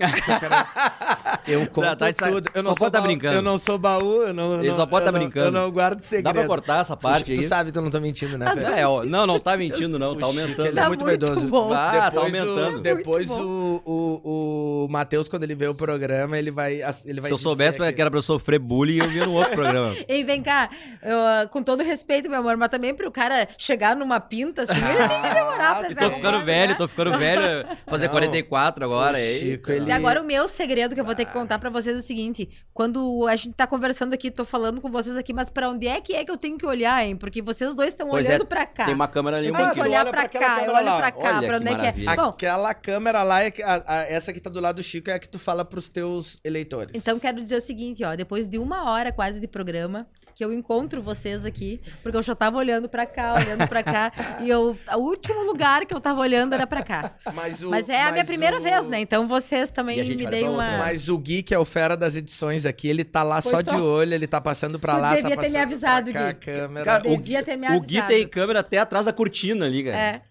Eu conto tá sa- tudo. Eu só não sou pode tá baú, brincando. Eu não sou baú, eu não. eu Ele não- só pode eu tá não- brincando. Eu não guardo segredo. Dá pra cortar essa parte tu aí? sabe que eu não tô mentindo, né? Fê? É, ó, não, não tá mentindo, não. Tá aumentando. ele é Tá muito, muito vaidoso. bom. Ah, tá depois aumentando. O, depois o, o, o Matheus, quando ele vê o programa, ele vai. Ele vai Se eu soubesse que era pra eu sofrer bullying, eu via no outro programa. Ei, vem cá, eu, ah, com todo respeito, meu amor, mas também pro cara chegar numa pinta assim, ele tem que demorar pra se tô ficando arrumar, velho, né? tô ficando velho. Fazer Não. 44 agora. O aí. Chico, ele- E agora o meu segredo que eu vou ter que contar pra vocês é o seguinte: quando a gente tá conversando aqui, tô falando com vocês aqui, mas pra onde é que é que eu tenho que olhar, hein? Porque vocês dois estão é, olhando pra cá. Tem uma câmera ali Eu tenho que olhar olha pra cá, eu olho lá, pra cá, Olha pra que onde é que é. Bom, Aquela câmera lá, é que- a- a- essa que tá do lado do Chico, é a que tu fala pros teus eleitores. Então quero dizer o seguinte, ó, depois de uma hora quase de programa, que eu encontro vocês aqui, porque eu já tava olhando pra cá, olhando pra cá, e eu, o último lugar que eu tava olhando era pra cá. Mas, o, Mas é a minha primeira o- vez, né? Então vocês também me deem pra uma. outra. Mas o Gui, que é o fera das edições aqui, ele tá lá Pois só tô. de olho, ele tá passando pra Tu lá, devia tá ter me avisado, pra Gui. Cara, Devia ter me O Gui avisado. tem câmera até atrás da cortina ali, cara. É.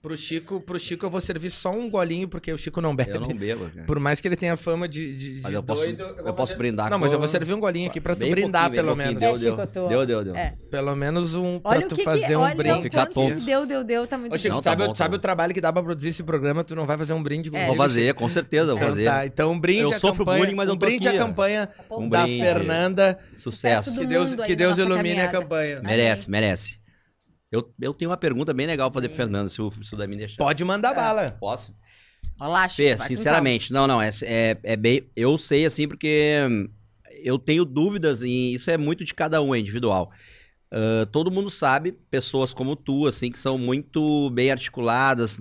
Pro Chico, pro Chico eu vou servir só um golinho, porque o Chico não bebe. Eu não bebo, cara. Por mais que ele tenha fama de, de, Mas de eu posso, doido, eu vou posso fazer- brindar Não, mas com- eu vou servir um golinho aqui pra tu Bem brindar, pouquinho, pelo bem menos. Deu, É, deu. Eu Deu, deu, deu. É. Pelo menos um pra Olha o tu que fazer que, um olha brinde. o Ficar quanto tonto. que deu, deu, deu, tá muito Ô, Chico, Não, tá sabe, bom, tá sabe bom. o trabalho que dá pra produzir esse programa? Tu não vai fazer um brinde É. comigo, Vou fazer, com certeza, vou Então fazer. tá, então um brinde Eu à sofro campanha, bullying, mas eu um brinde à campanha da. Fernanda. Sucesso. Que Deus, ilumine a campanha. Merece, merece. Eu, eu tenho uma pergunta bem legal pra fazer pro Fernando, se o, se o Davi deixar. Pode mandar bala. Posso? Olha lá, Chico, Fê, vai com sinceramente, não, não, é, é, é bem. Eu sei assim, porque eu tenho dúvidas e isso é muito de cada um, é individual. Ah, todo mundo sabe, pessoas como tu, assim, que são muito bem articuladas.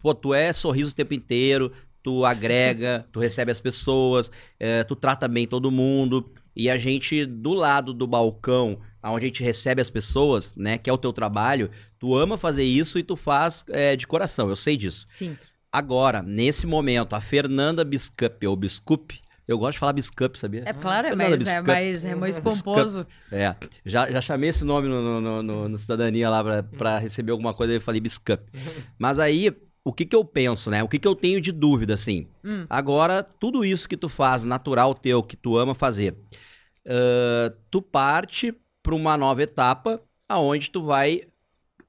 Pô, tu é sorriso o tempo inteiro, tu agrega, tu recebe as pessoas, eh, tu trata bem todo mundo. E a gente, do lado do balcão, onde a gente recebe as pessoas, né, que é o teu trabalho, tu ama fazer isso e tu faz eh, de coração, eu sei disso. Sim. Agora, nesse momento, a Fernanda Biscup, ou Biscup, eu gosto de falar Biscup, sabia? É claro, é Fernanda mais, é mais, é mais pomposo. É, já, já chamei esse nome no, no, no- no- Cidadania lá pra, pra receber alguma coisa e falei Biscup. Mas aí, o que que eu penso, né? O que que eu tenho de dúvida, assim? Hum. Agora, tudo isso que tu faz, natural teu, que tu ama fazer, ah, tu parte pra uma nova etapa aonde tu vai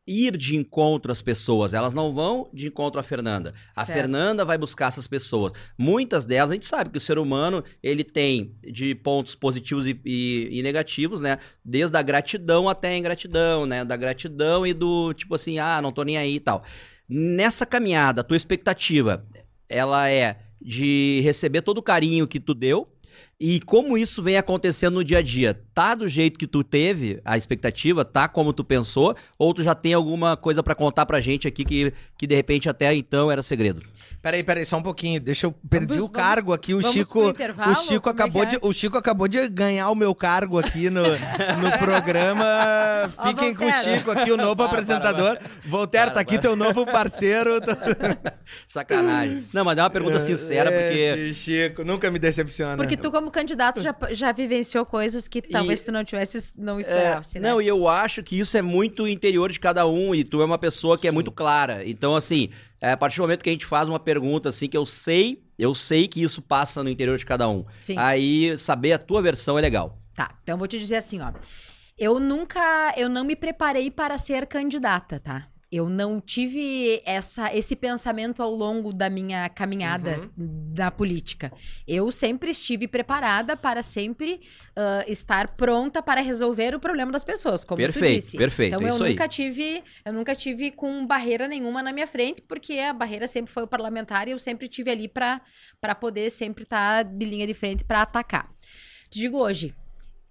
ir de encontro às pessoas, elas não vão de encontro à Fernanda. A Certo. Fernanda vai buscar essas pessoas. Muitas delas, a gente sabe que o ser humano, ele tem de pontos positivos e, e- e negativos, né? Desde a gratidão até a ingratidão, né? Da gratidão e do tipo assim, ah, não tô nem aí e tal. Nessa caminhada, a tua expectativa, ela é de receber todo o carinho que tu deu, e como isso vem acontecendo no dia a dia? Tá do jeito que tu teve a expectativa? Tá como tu pensou? Ou tu já tem alguma coisa pra contar pra gente aqui que, que de repente até então era segredo? Peraí, peraí, só um pouquinho. Deixa eu perdi Vamos- o cargo aqui. O vamos Chico, o Chico é acabou é? de, o Chico acabou de ganhar o meu cargo aqui no, no programa. Fiquem com o. Chico aqui, o novo apresentador. Voltaire, tá aqui teu novo parceiro. Sacanagem. Não, mas é uma pergunta sincera, porque. Esse Chico nunca me decepciona. Porque tu, como candidato, já, já vivenciou coisas que talvez tu não tivesse, não esperasse, né? Não, e eu acho que isso é muito interior de cada um, e tu é uma pessoa que é muito clara. Então, assim, é, a partir do momento que a gente faz uma pergunta, assim, que eu sei, eu sei que isso passa no interior de cada um. Sim. Aí, saber a tua versão é legal. Tá, então eu vou te dizer assim, ó. Eu nunca, eu não me preparei para ser candidata, tá? Eu não tive essa, esse pensamento ao longo da minha caminhada na política. Eu sempre estive preparada para sempre ah, estar pronta para resolver o problema das pessoas, como tu Perfeito, disse. perfeito, Então é eu isso aí. nunca tive, eu nunca tive com barreira nenhuma na minha frente, porque a barreira sempre foi o parlamentar e eu sempre tive ali para para poder sempre estar de linha de frente para atacar. Te digo hoje,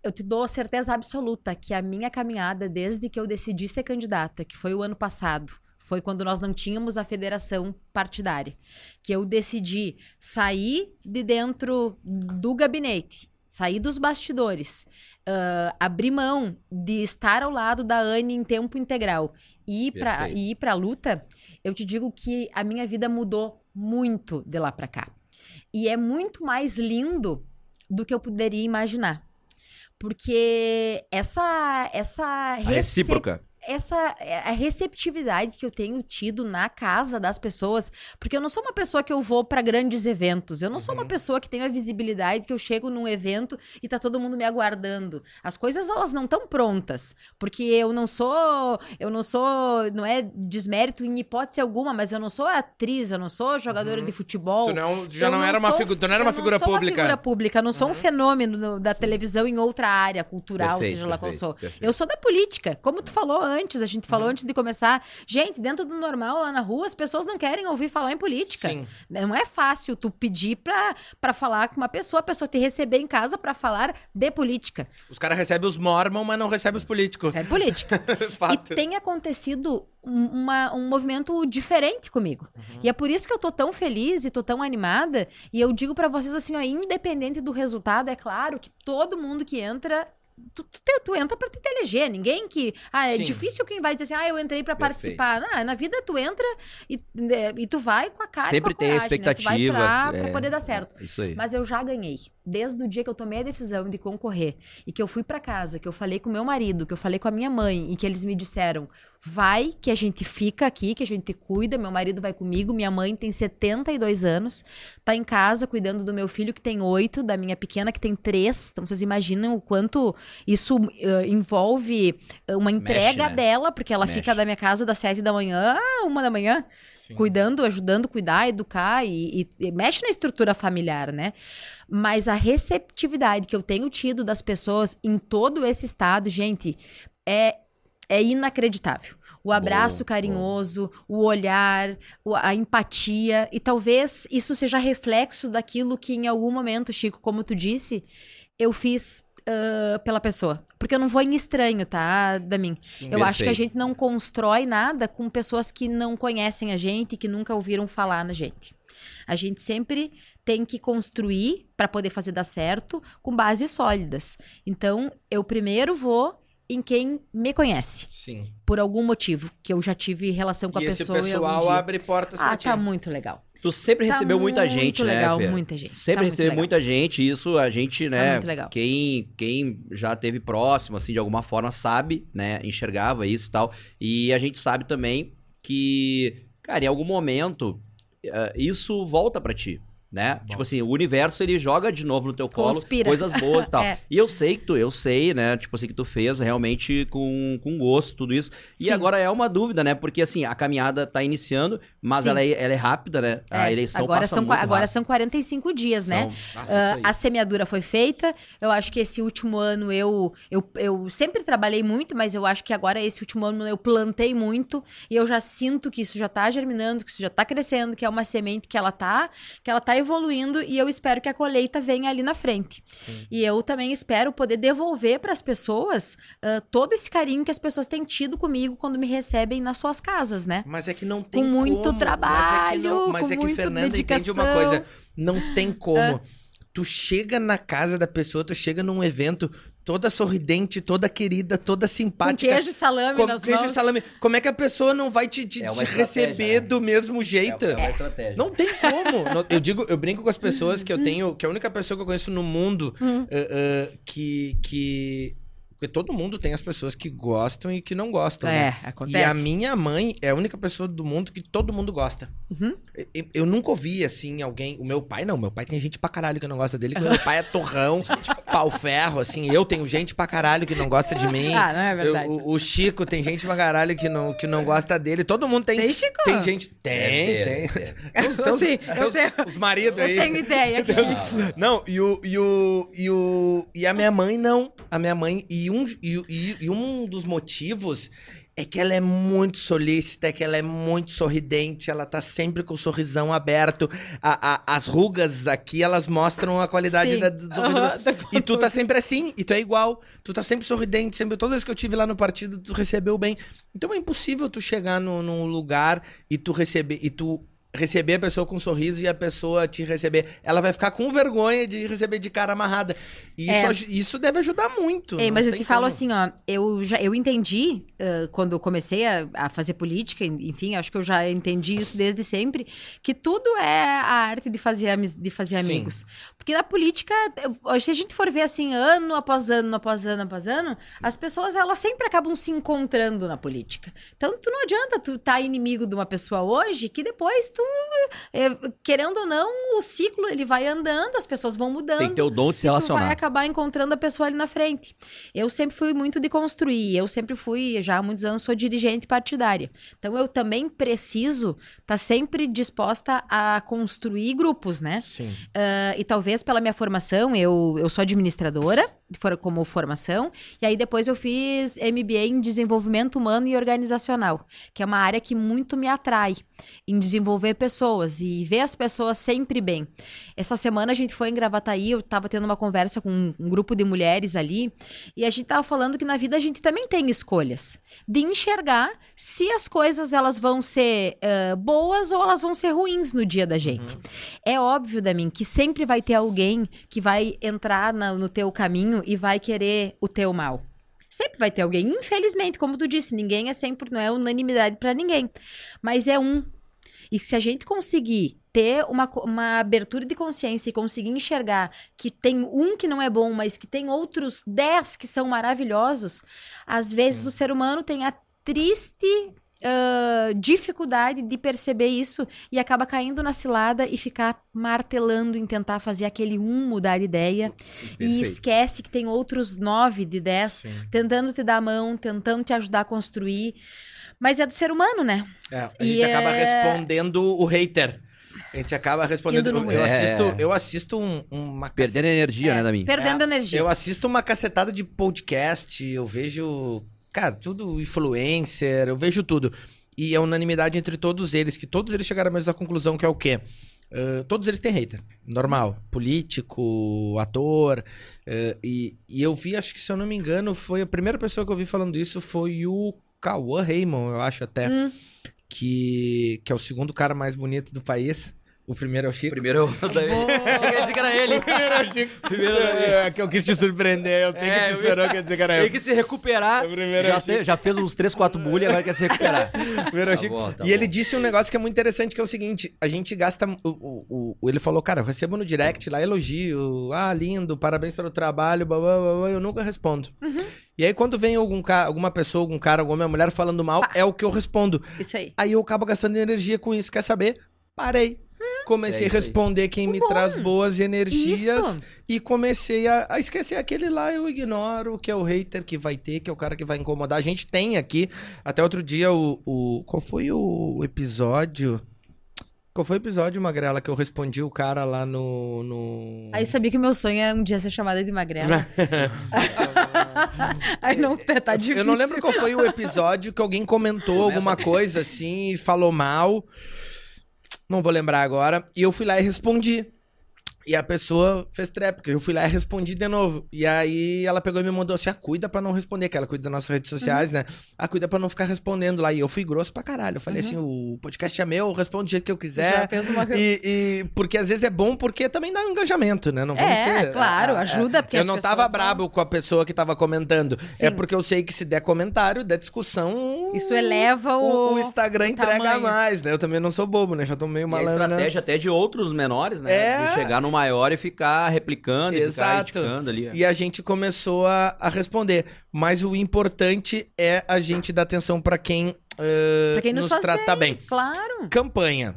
eu te dou certeza absoluta que a minha caminhada, desde que eu decidi ser candidata, que foi o ano passado, foi quando nós não tínhamos a federação partidária, que eu decidi sair de dentro do gabinete, sair dos bastidores, ah, abrir mão de estar ao lado da Anne em tempo integral e ir para ir para a luta, eu te digo que a minha vida mudou muito de lá para cá. E é muito mais lindo do que eu poderia imaginar. Porque essa essa rece- recíproca. Essa é, a receptividade que eu tenho tido na casa das pessoas, porque eu não sou uma pessoa que eu vou para grandes eventos, eu não sou uma pessoa que tem a visibilidade que eu chego num evento e tá todo mundo me aguardando. As coisas elas não estão prontas, porque eu não sou, eu não sou, não é desmérito em hipótese alguma, mas eu não sou atriz, eu não sou jogadora de futebol. Tu não, já Eu não, era uma sou- figura, tu não era eu uma figura sou uma pública. figura pública, eu não sou um fenômeno no- da televisão em outra área cultural, Perfeito, seja lá qual perfeito, sou. perfeito. Eu sou da política, como tu falou antes, a gente Uhum. falou antes de começar. Gente, dentro do normal, lá na rua, as pessoas não querem ouvir falar em política. Sim. Não é fácil tu pedir pra, pra falar com uma pessoa, a pessoa te receber em casa pra falar de política. Os caras recebem os mormon, mas não recebem os políticos. É política. Fato. E tem acontecido um, uma- um movimento diferente comigo. Uhum. E é por isso que eu tô tão feliz e tô tão animada. E eu digo pra vocês assim, ó, independente do resultado, é claro que todo mundo que entra. Tu, tu, te- tu entra pra te eleger, ninguém que. Ah, é Sim. difícil quem vai dizer assim, ah, eu entrei pra participar. Ah, na vida tu entra e, né, e tu vai com a cara Sempre e com a tem a coragem, né? Tu vai expectativa. pra, pra é, poder dar certo. é Isso aí. Mas eu já ganhei. Desde o dia que eu tomei a decisão de concorrer e que eu fui pra casa, que eu falei com meu marido, que eu falei com a minha mãe e que eles me disseram: vai, que a gente fica aqui, que a gente cuida. Meu marido vai comigo. Minha mãe tem 72 anos, tá em casa cuidando do meu filho que tem 8, da minha pequena que tem 3. Então vocês imaginam o quanto isso eh, envolve eh, uma entrega né? dela, porque ela Mexe. fica da minha casa das 7 da manhã a 1 da manhã cuidando, ajudando, cuidar, educar e, e- e mexe na estrutura familiar, né? Mas a receptividade que eu tenho tido das pessoas em todo esse estado, gente, é, é inacreditável. O abraço Bom, carinhoso, o olhar, a empatia, e talvez isso seja reflexo daquilo que em algum momento, Chico, como tu disse, eu fiz ah, pela pessoa. Porque eu não vou em estranho, tá, Damin? Eu acho que a Perfeito. gente não constrói nada com pessoas que não conhecem a gente, que nunca ouviram falar na gente. A gente sempre tem que construir para poder fazer dar certo com bases sólidas. Então, eu primeiro vou em quem me conhece, Sim. por algum motivo, que eu já tive relação com e a esse pessoa e algum pessoal abre portas Ah, pra ti. tá muito legal. Tu sempre Tá recebeu muita muito gente, legal, né? Fê? muita gente. Tá Sempre muito recebeu legal. muita gente, isso a gente, Tá né? muito legal. Quem, quem já teve próximo, assim, de alguma forma, sabe, né? Enxergava isso e tal. E a gente sabe também que, cara, em algum momento, eh, isso volta pra ti. Né? Tipo assim, o universo ele joga de novo no teu colo Conspira. coisas boas e tal. É. E eu sei que tu, eu sei, né? Tipo assim, que tu fez realmente com, com gosto, tudo isso. E Sim. agora é uma dúvida, né? Porque assim, a caminhada tá iniciando, mas ela é, ela é rápida, né? A É, eleição agora passa são, muito agora rápido. são 45 dias, né? São- Ah, a semeadura foi feita. Eu acho que esse último ano eu, eu, eu sempre trabalhei muito, mas eu acho que agora esse último ano eu plantei muito e eu já sinto que isso já tá germinando, que isso já tá crescendo, que é uma semente que ela tá, que ela tá evoluindo e eu espero que a colheita venha ali na frente. E eu também espero poder devolver para as pessoas ah, todo esse carinho que as pessoas têm tido comigo quando me recebem nas suas casas, né? Mas é que não tem Com muito como. Mas é que, não, trabalho, mas é que Fernanda entende uma dedicação. coisa. Não tem como. É. Tu chega na casa da pessoa, tu chega num evento toda sorridente, toda querida, toda Com simpática. queijo e salame com nas queijo e mãos. salame. Como é que a pessoa não vai te, te- É te receber né? do mesmo jeito? É uma estratégia. Não tem como. Eu digo, eu brinco com as pessoas que eu tenho, que a única pessoa que eu conheço no mundo eh, eh, que, que. Porque todo mundo tem as pessoas que gostam e que não gostam. né? É, acontece. E a minha mãe é a única pessoa do mundo que todo mundo gosta. Uhum. Eu, eu nunca ouvi, assim, alguém... O meu pai, não. Meu pai tem gente pra caralho que não gosta dele. Meu pai é torrão, pau ferro, assim. Eu tenho gente pra caralho que não gosta de mim. Ah, não é Eu- verdade. o, o Chico tem gente pra caralho que não, que não gosta dele. Todo mundo tem... Tem, Chico? Tem gente... Tem, Deve ter, tem. os- tem os- Sim, tem eu os- tenho- Os maridos Eu aí. tenho ideia aqui. Não, e o, e o. E o. E a minha mãe não. A minha mãe. E um, e, e- e um dos motivos é que ela é muito solícita, é que ela é muito sorridente, ela tá sempre com o sorrisão aberto. A- a- as rugas aqui, elas mostram a qualidade Sim. da, do sorriso. Da E tu tá sempre assim, e tu é igual. Tu tá sempre sorridente, sempre. Toda vez que eu tive lá no partido, tu recebeu bem. Então é impossível tu chegar no, num lugar e tu receber. E tu receber a pessoa com um sorriso e a pessoa te receber. Ela vai ficar com vergonha de receber de cara amarrada. E isso, É. aj- isso deve ajudar muito. Ei, mas eu te falo como. assim, ó, eu já eu entendi ah, quando comecei a, a fazer política, en- enfim, acho que eu já entendi isso desde sempre, que tudo é a arte de fazer, de fazer Sim. amigos. Porque na política, se a gente for ver assim, ano após ano, após ano, após ano, as pessoas elas sempre acabam se encontrando na política. Então, tu não adianta tu tá inimigo de uma pessoa hoje que depois tu, querendo ou não, o ciclo ele vai andando, as pessoas vão mudando Tem que ter o dom de se e tu vai relacionar. acabar encontrando a pessoa ali na frente. Eu sempre fui muito de construir, eu sempre fui, já há muitos anos, sou dirigente partidária. Então eu também preciso estar sempre disposta a construir grupos, né? Sim. Ah, e talvez pela minha formação, eu, eu sou administradora, for- como formação, e aí depois eu fiz MBA em desenvolvimento humano e organizacional, que é uma área que muito me atrai em desenvolver pessoas e ver as pessoas sempre bem. Essa semana a gente foi em Gravataí, eu estava tendo uma conversa com um, um grupo de mulheres ali, e a gente tava falando que na vida a gente também tem escolhas de enxergar se as coisas elas vão ser ah, boas ou elas vão ser ruins no dia da gente. É óbvio, Damin, que sempre vai ter alguém que vai entrar na- no teu caminho e vai querer o teu mal. Sempre vai ter alguém, infelizmente, como tu disse, ninguém é sempre, não é unanimidade pra ninguém, mas é um. E se a gente conseguir ter uma, uma abertura de consciência e conseguir enxergar que tem um que não é bom, mas que tem outros dez que são maravilhosos, às vezes o ser humano tem a triste ah, dificuldade de perceber isso e acaba caindo na cilada e ficar martelando em tentar fazer aquele um mudar de ideia e Perfeito. esquece que tem outros nove de dez Sim. tentando te dar a mão, tentando te ajudar a construir. Mas é do ser humano, né? É, a E gente acaba é- respondendo o hater. A gente acaba respondendo. Eu, eu É. assisto, eu assisto um- uma Perdendo energia, né, Damin? Perdendo energia. Eu assisto uma cacetada de podcast, eu vejo, cara, tudo influencer, eu vejo tudo. E é unanimidade entre todos eles, que todos eles chegaram à mesma conclusão, que é o quê? Ah, todos eles têm hater. Normal. Político, ator. ah, e, e eu vi, acho que se eu não me engano, foi a primeira pessoa que eu vi falando isso foi o Cauã Raymond, eu acho até. Hum. Que, que é o segundo cara mais bonito do país. O primeiro é o Chico. Primeiro eu Cheguei a dizer que era ele. primeiro é o Chico. Primeiro era ele. É, que eu quis te surpreender. Eu sei É, que tu esperou que eu ia dizer que era eu. Tem que se recuperar. O primeiro é Já, o Chico. fe- já fez uns 3, 4 bullying, agora quer se recuperar. Primeiro é o Tá Chico. bom, tá e ele bom. disse um negócio que é muito interessante, que é o seguinte: a gente gasta. O, o- o- ele falou, cara, eu recebo no direct lá elogio. Ah, lindo, parabéns pelo trabalho, blá, blá, blá, blá, eu nunca respondo. E aí, quando vem algum ca- alguma pessoa, algum cara, alguma mulher falando mal, é o que eu respondo. Isso aí. Aí eu acabo gastando energia com isso. Quer saber? Parei. Comecei É a responder quem me Bom. traz boas energias Isso. e comecei a, a esquecer aquele lá, eu ignoro, que é o hater que vai ter, que é o cara que vai incomodar. A gente tem aqui, até outro dia, o. o qual foi o episódio? Qual foi o episódio, Magrela, que eu respondi o cara lá no. no... Aí sabia que meu sonho é um dia ser chamada de magrela. Aí não tá difícil. Eu não lembro qual foi o episódio que alguém comentou alguma coisa assim e falou mal. Não vou lembrar agora. E eu fui lá e respondi. E a pessoa fez tréplica. Eu fui lá e respondi de novo. E aí ela pegou e me mandou assim: ah, cuida pra não responder, que ela cuida das nossas redes sociais, né? Ah, cuida pra não ficar respondendo lá. E eu fui grosso pra caralho. Eu falei assim: o podcast é meu, eu respondo do jeito que eu Já quiser. fez uma E, e- porque às vezes é bom porque também dá um engajamento, né? Não vamos É, ser- claro, ajuda, porque Eu as não tava vão- brabo com a pessoa que tava comentando. Sim. É porque eu sei que se der comentário, der discussão. Isso eleva o, o, o Instagram o entrega tamanho. mais, né? Eu também não sou bobo, né? Já tô meio E a malandro. né? estratégia até de outros menores, né? É. De chegar no maior e ficar replicando e ficar Exato. ali. E a gente começou a, a responder. Mas o importante é a gente dar atenção pra quem, ah, Pra quem nos, faz trata bem. Claro. Campanha.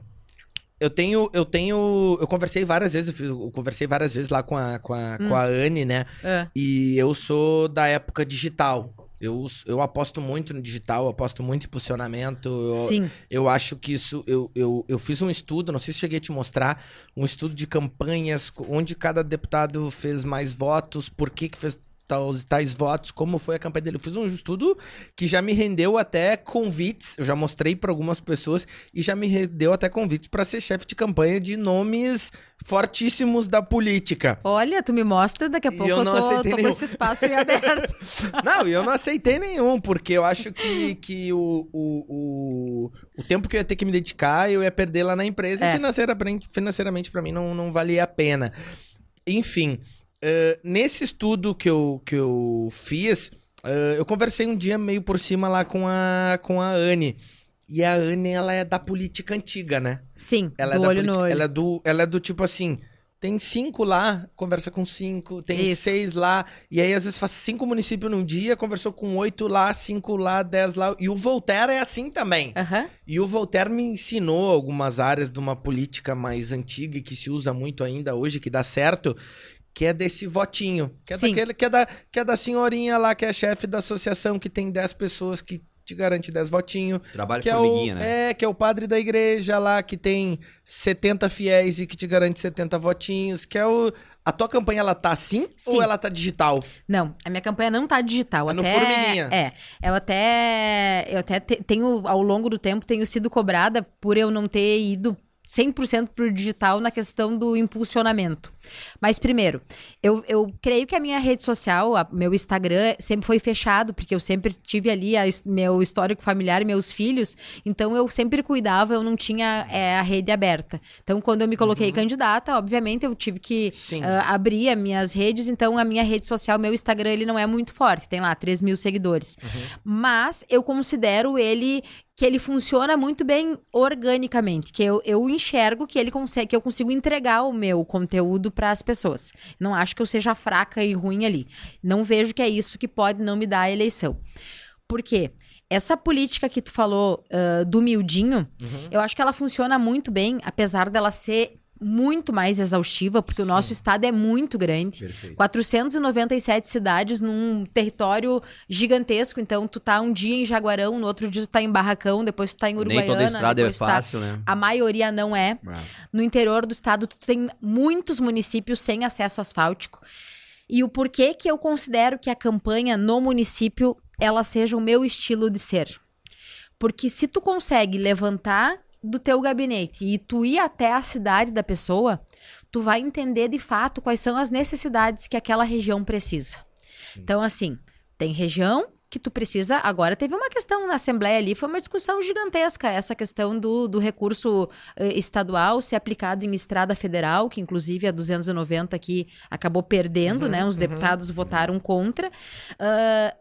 Eu tenho, eu tenho, eu conversei várias vezes, eu, fiz- eu conversei várias vezes lá com a, com a, Hum. com a Anne, né? É. E eu sou da época digital. Eu, eu aposto muito no digital, eu aposto muito em posicionamento. Eu, Sim. eu acho que isso. Eu, eu, eu fiz um estudo, não sei se cheguei a te mostrar, um estudo de campanhas, onde cada deputado fez mais votos, por que, que fez tais, tais votos, como foi a campanha dele. Eu fiz um estudo que já me rendeu até convites, eu já mostrei para algumas pessoas, e já me rendeu até convites para ser chefe de campanha de nomes fortíssimos da política. Olha, tu me mostra, daqui a pouco eu eu, não tô, tô com esse espaço aí aberto. Não, e eu não aceitei nenhum, porque eu acho que, que o, o, o, o tempo que eu ia ter que me dedicar, eu ia perder lá na empresa É. e financeiramente, financeiramente para mim não, não valia a pena. Enfim, eh, nesse estudo que eu, que eu fiz, eh, eu conversei um dia meio por cima lá com a, com a Anne. E a Anne, ela é da política antiga, né? Sim, Ela do é olho política- no olho. Ela é do, ela é do tipo assim. Tem cinco lá, conversa com cinco, tem Isso. seis lá, e aí às vezes faz cinco municípios num dia, conversou com oito lá, cinco lá, dez lá. E o Voltaire é assim também. Aham. E o Voltaire me ensinou algumas áreas de uma política mais antiga e que se usa muito ainda hoje, que dá certo, que é desse votinho. Que é Sim. daquele, que é da, que é da senhorinha lá, que é chefe da associação, que tem dez pessoas que te garante 10 votinhos. Trabalho Que é, o, formiguinha, né? é, que é o padre da igreja lá, que tem 70 fiéis e que te garante 70 votinhos. Que é o. A tua campanha, ela tá assim Sim. ou ela tá digital? Não, a minha campanha não tá digital. É no até, formiguinha. É, eu até, eu até te- tenho, ao longo do tempo, tenho sido cobrada por eu não ter ido 100% pro digital na questão do impulsionamento. Mas primeiro, eu, eu creio que a minha rede social, a- meu Instagram, sempre foi fechado, porque eu sempre tive ali a meu histórico familiar e meus filhos, então eu sempre cuidava, eu não tinha é, a rede aberta. Então, quando eu me coloquei candidata, obviamente eu tive que ah, abrir as minhas redes, então a minha rede social, meu Instagram, ele não é muito forte, tem lá 3 mil seguidores. Mas eu considero ele que ele funciona muito bem organicamente, que eu, eu enxergo que ele consegue, que eu consigo entregar o meu conteúdo para as pessoas. Não acho que eu seja fraca e ruim ali. Não vejo que é isso que pode não me dar a eleição. Por quê? Essa política que tu falou ah, do miudinho, eu acho que ela funciona muito bem, apesar dela ser muito mais exaustiva, porque o nosso estado é muito grande. Perfeito. 497 cidades num território gigantesco. Então, tu tá um dia em Jaguarão, no outro dia tu tá em Barracão, depois tu tá em Uruguaiana. Nem toda estrada é tá- fácil, né? A maioria não é. Ah. No interior do estado, tu tem muitos municípios sem acesso asfáltico. E o porquê que eu considero que a campanha no município ela seja o meu estilo de ser. Porque se tu consegue levantar do teu gabinete e tu ir até a cidade da pessoa, tu vai entender de fato quais são as necessidades que aquela região precisa. Então, assim, tem região que tu precisa. Agora, teve uma questão na Assembleia ali, foi uma discussão gigantesca, essa questão do, do recurso eh, estadual ser aplicado em estrada federal, que inclusive a 290 aqui acabou perdendo, né? Os deputados votaram contra. Ah,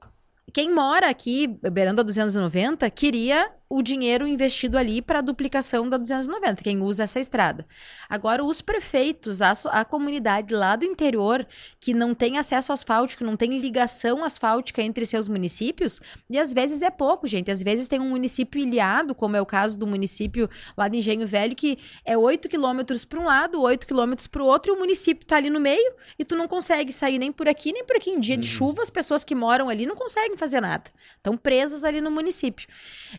quem mora aqui, beirando a 290, queria o dinheiro investido ali para a duplicação da 290, quem usa essa estrada. Agora, os prefeitos, a, a comunidade lá do interior, que não tem acesso asfáltico, não tem ligação asfáltica entre seus municípios, e às vezes é pouco, gente. Às vezes tem um município ilhado, como é o caso do município lá de Engenho Velho, que é 8 quilômetros para um lado, 8 quilômetros para o outro, e o município tá ali no meio, e tu não consegue sair nem por aqui, nem por aqui. Em dia de chuva, as pessoas que moram ali não conseguem fazer nada. Estão presas ali no município.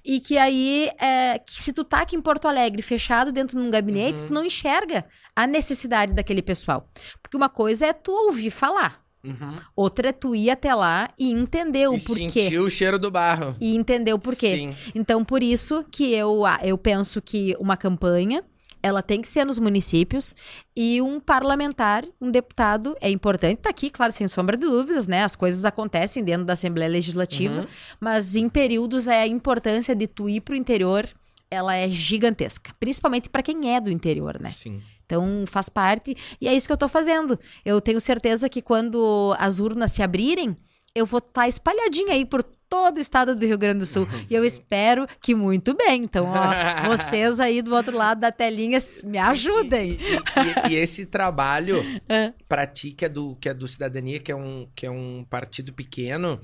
E que aí, é, que se tu tá aqui em Porto Alegre, fechado dentro de um gabinete, tu não enxerga a necessidade daquele pessoal. Porque uma coisa é tu ouvir falar. Uhum. Outra é tu ir até lá e entender o E porquê. sentir o cheiro do barro. E entender o porquê. Sim. Então, por isso que eu, ah, eu penso que uma campanha ela tem que ser nos municípios e um parlamentar, um deputado, é importante estar aqui, claro, sem sombra de dúvidas, né? As coisas acontecem dentro da Assembleia Legislativa, Uhum. mas em períodos é a importância de tu ir pro interior, ela é gigantesca, principalmente para quem é do interior, né? Sim. Então faz parte e é isso que eu tô fazendo. Eu tenho certeza que quando as urnas se abrirem, eu vou estar espalhadinha aí por todo o estado do Rio Grande do Sul. e eu espero que muito bem. Então, ó, vocês aí do outro lado da telinha me ajudem. E, e- e esse trabalho, É. pra ti, que é, do, que é do Cidadania, que é, um, que é um partido pequeno,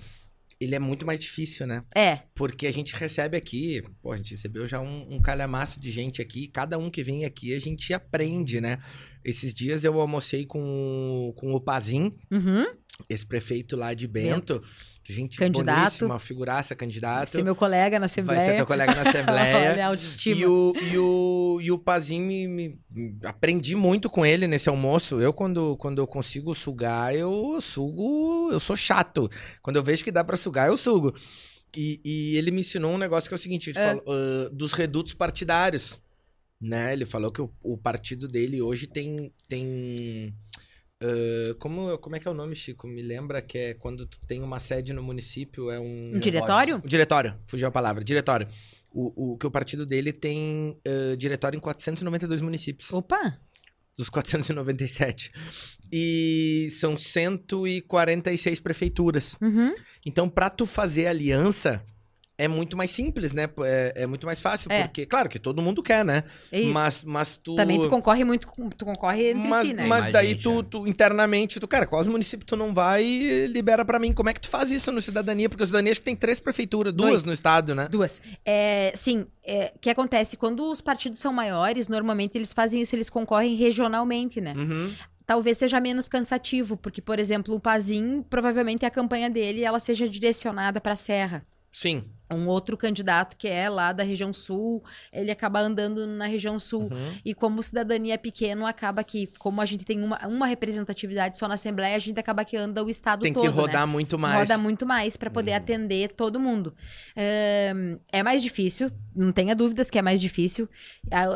ele é muito mais difícil, né? É, Porque a gente recebe aqui, pô, a gente recebeu já um, um calhamaço de gente aqui, cada um que vem aqui a gente aprende, né? Esses dias eu almocei com, o- com o Pazim, uhum. esse prefeito lá de Bento, gente Candidato. boníssima, figuraça, candidato. ser meu colega na Vai ser Assembleia. teu colega na Assembleia. Olha autoestima. E o, e o, e o Pazim me, me- Aprendi muito com ele nesse almoço. Eu, quando, quando eu consigo sugar, eu sugo. Eu sou chato. Quando eu vejo que dá pra sugar, eu sugo. E, e ele me ensinou um negócio que é o seguinte: ele É. falou, ah, dos redutos partidários. Né? Ele falou que o, o partido dele hoje tem. tem ah, como, como é que é o nome, Chico? Me lembra que é quando tu tem uma sede no município, é um. Um diretório? O diretório, fugiu a palavra, diretório. O, o que o partido dele tem eh, diretório em 492 municípios, Opa! dos 497. E são 146 prefeituras. Uhum. Então, pra tu fazer aliança, é muito mais simples, né? É, é muito mais fácil, É. porque, claro que todo mundo quer, né? É isso. Mas, mas tu. Também tu concorre muito, com- tu concorre entre mas, si, né? mas daí tu, é. tu, internamente, tu, cara, quais municípios tu não vai libera pra mim? Como é que tu faz isso no Cidadania? Porque o Cidadania acho que tem três prefeituras, duas Dois. no estado, né? Duas. É, sim, o que acontece? Quando os partidos são maiores, normalmente eles fazem isso, eles concorrem regionalmente, né? Uhum. Talvez seja menos cansativo, porque, por exemplo, o Pazin, provavelmente a campanha dele ela seja direcionada para a Serra. Sim. Um outro candidato que é lá da região sul, ele acaba andando na região sul. Uhum. E como cidadania é pequeno, acaba que, como a gente tem uma, uma representatividade só na Assembleia, a gente acaba que anda o estado Tem todo. que né? rodar muito mais. Roda muito mais para poder atender todo mundo. É, é mais difícil, não tenha dúvidas que é mais difícil.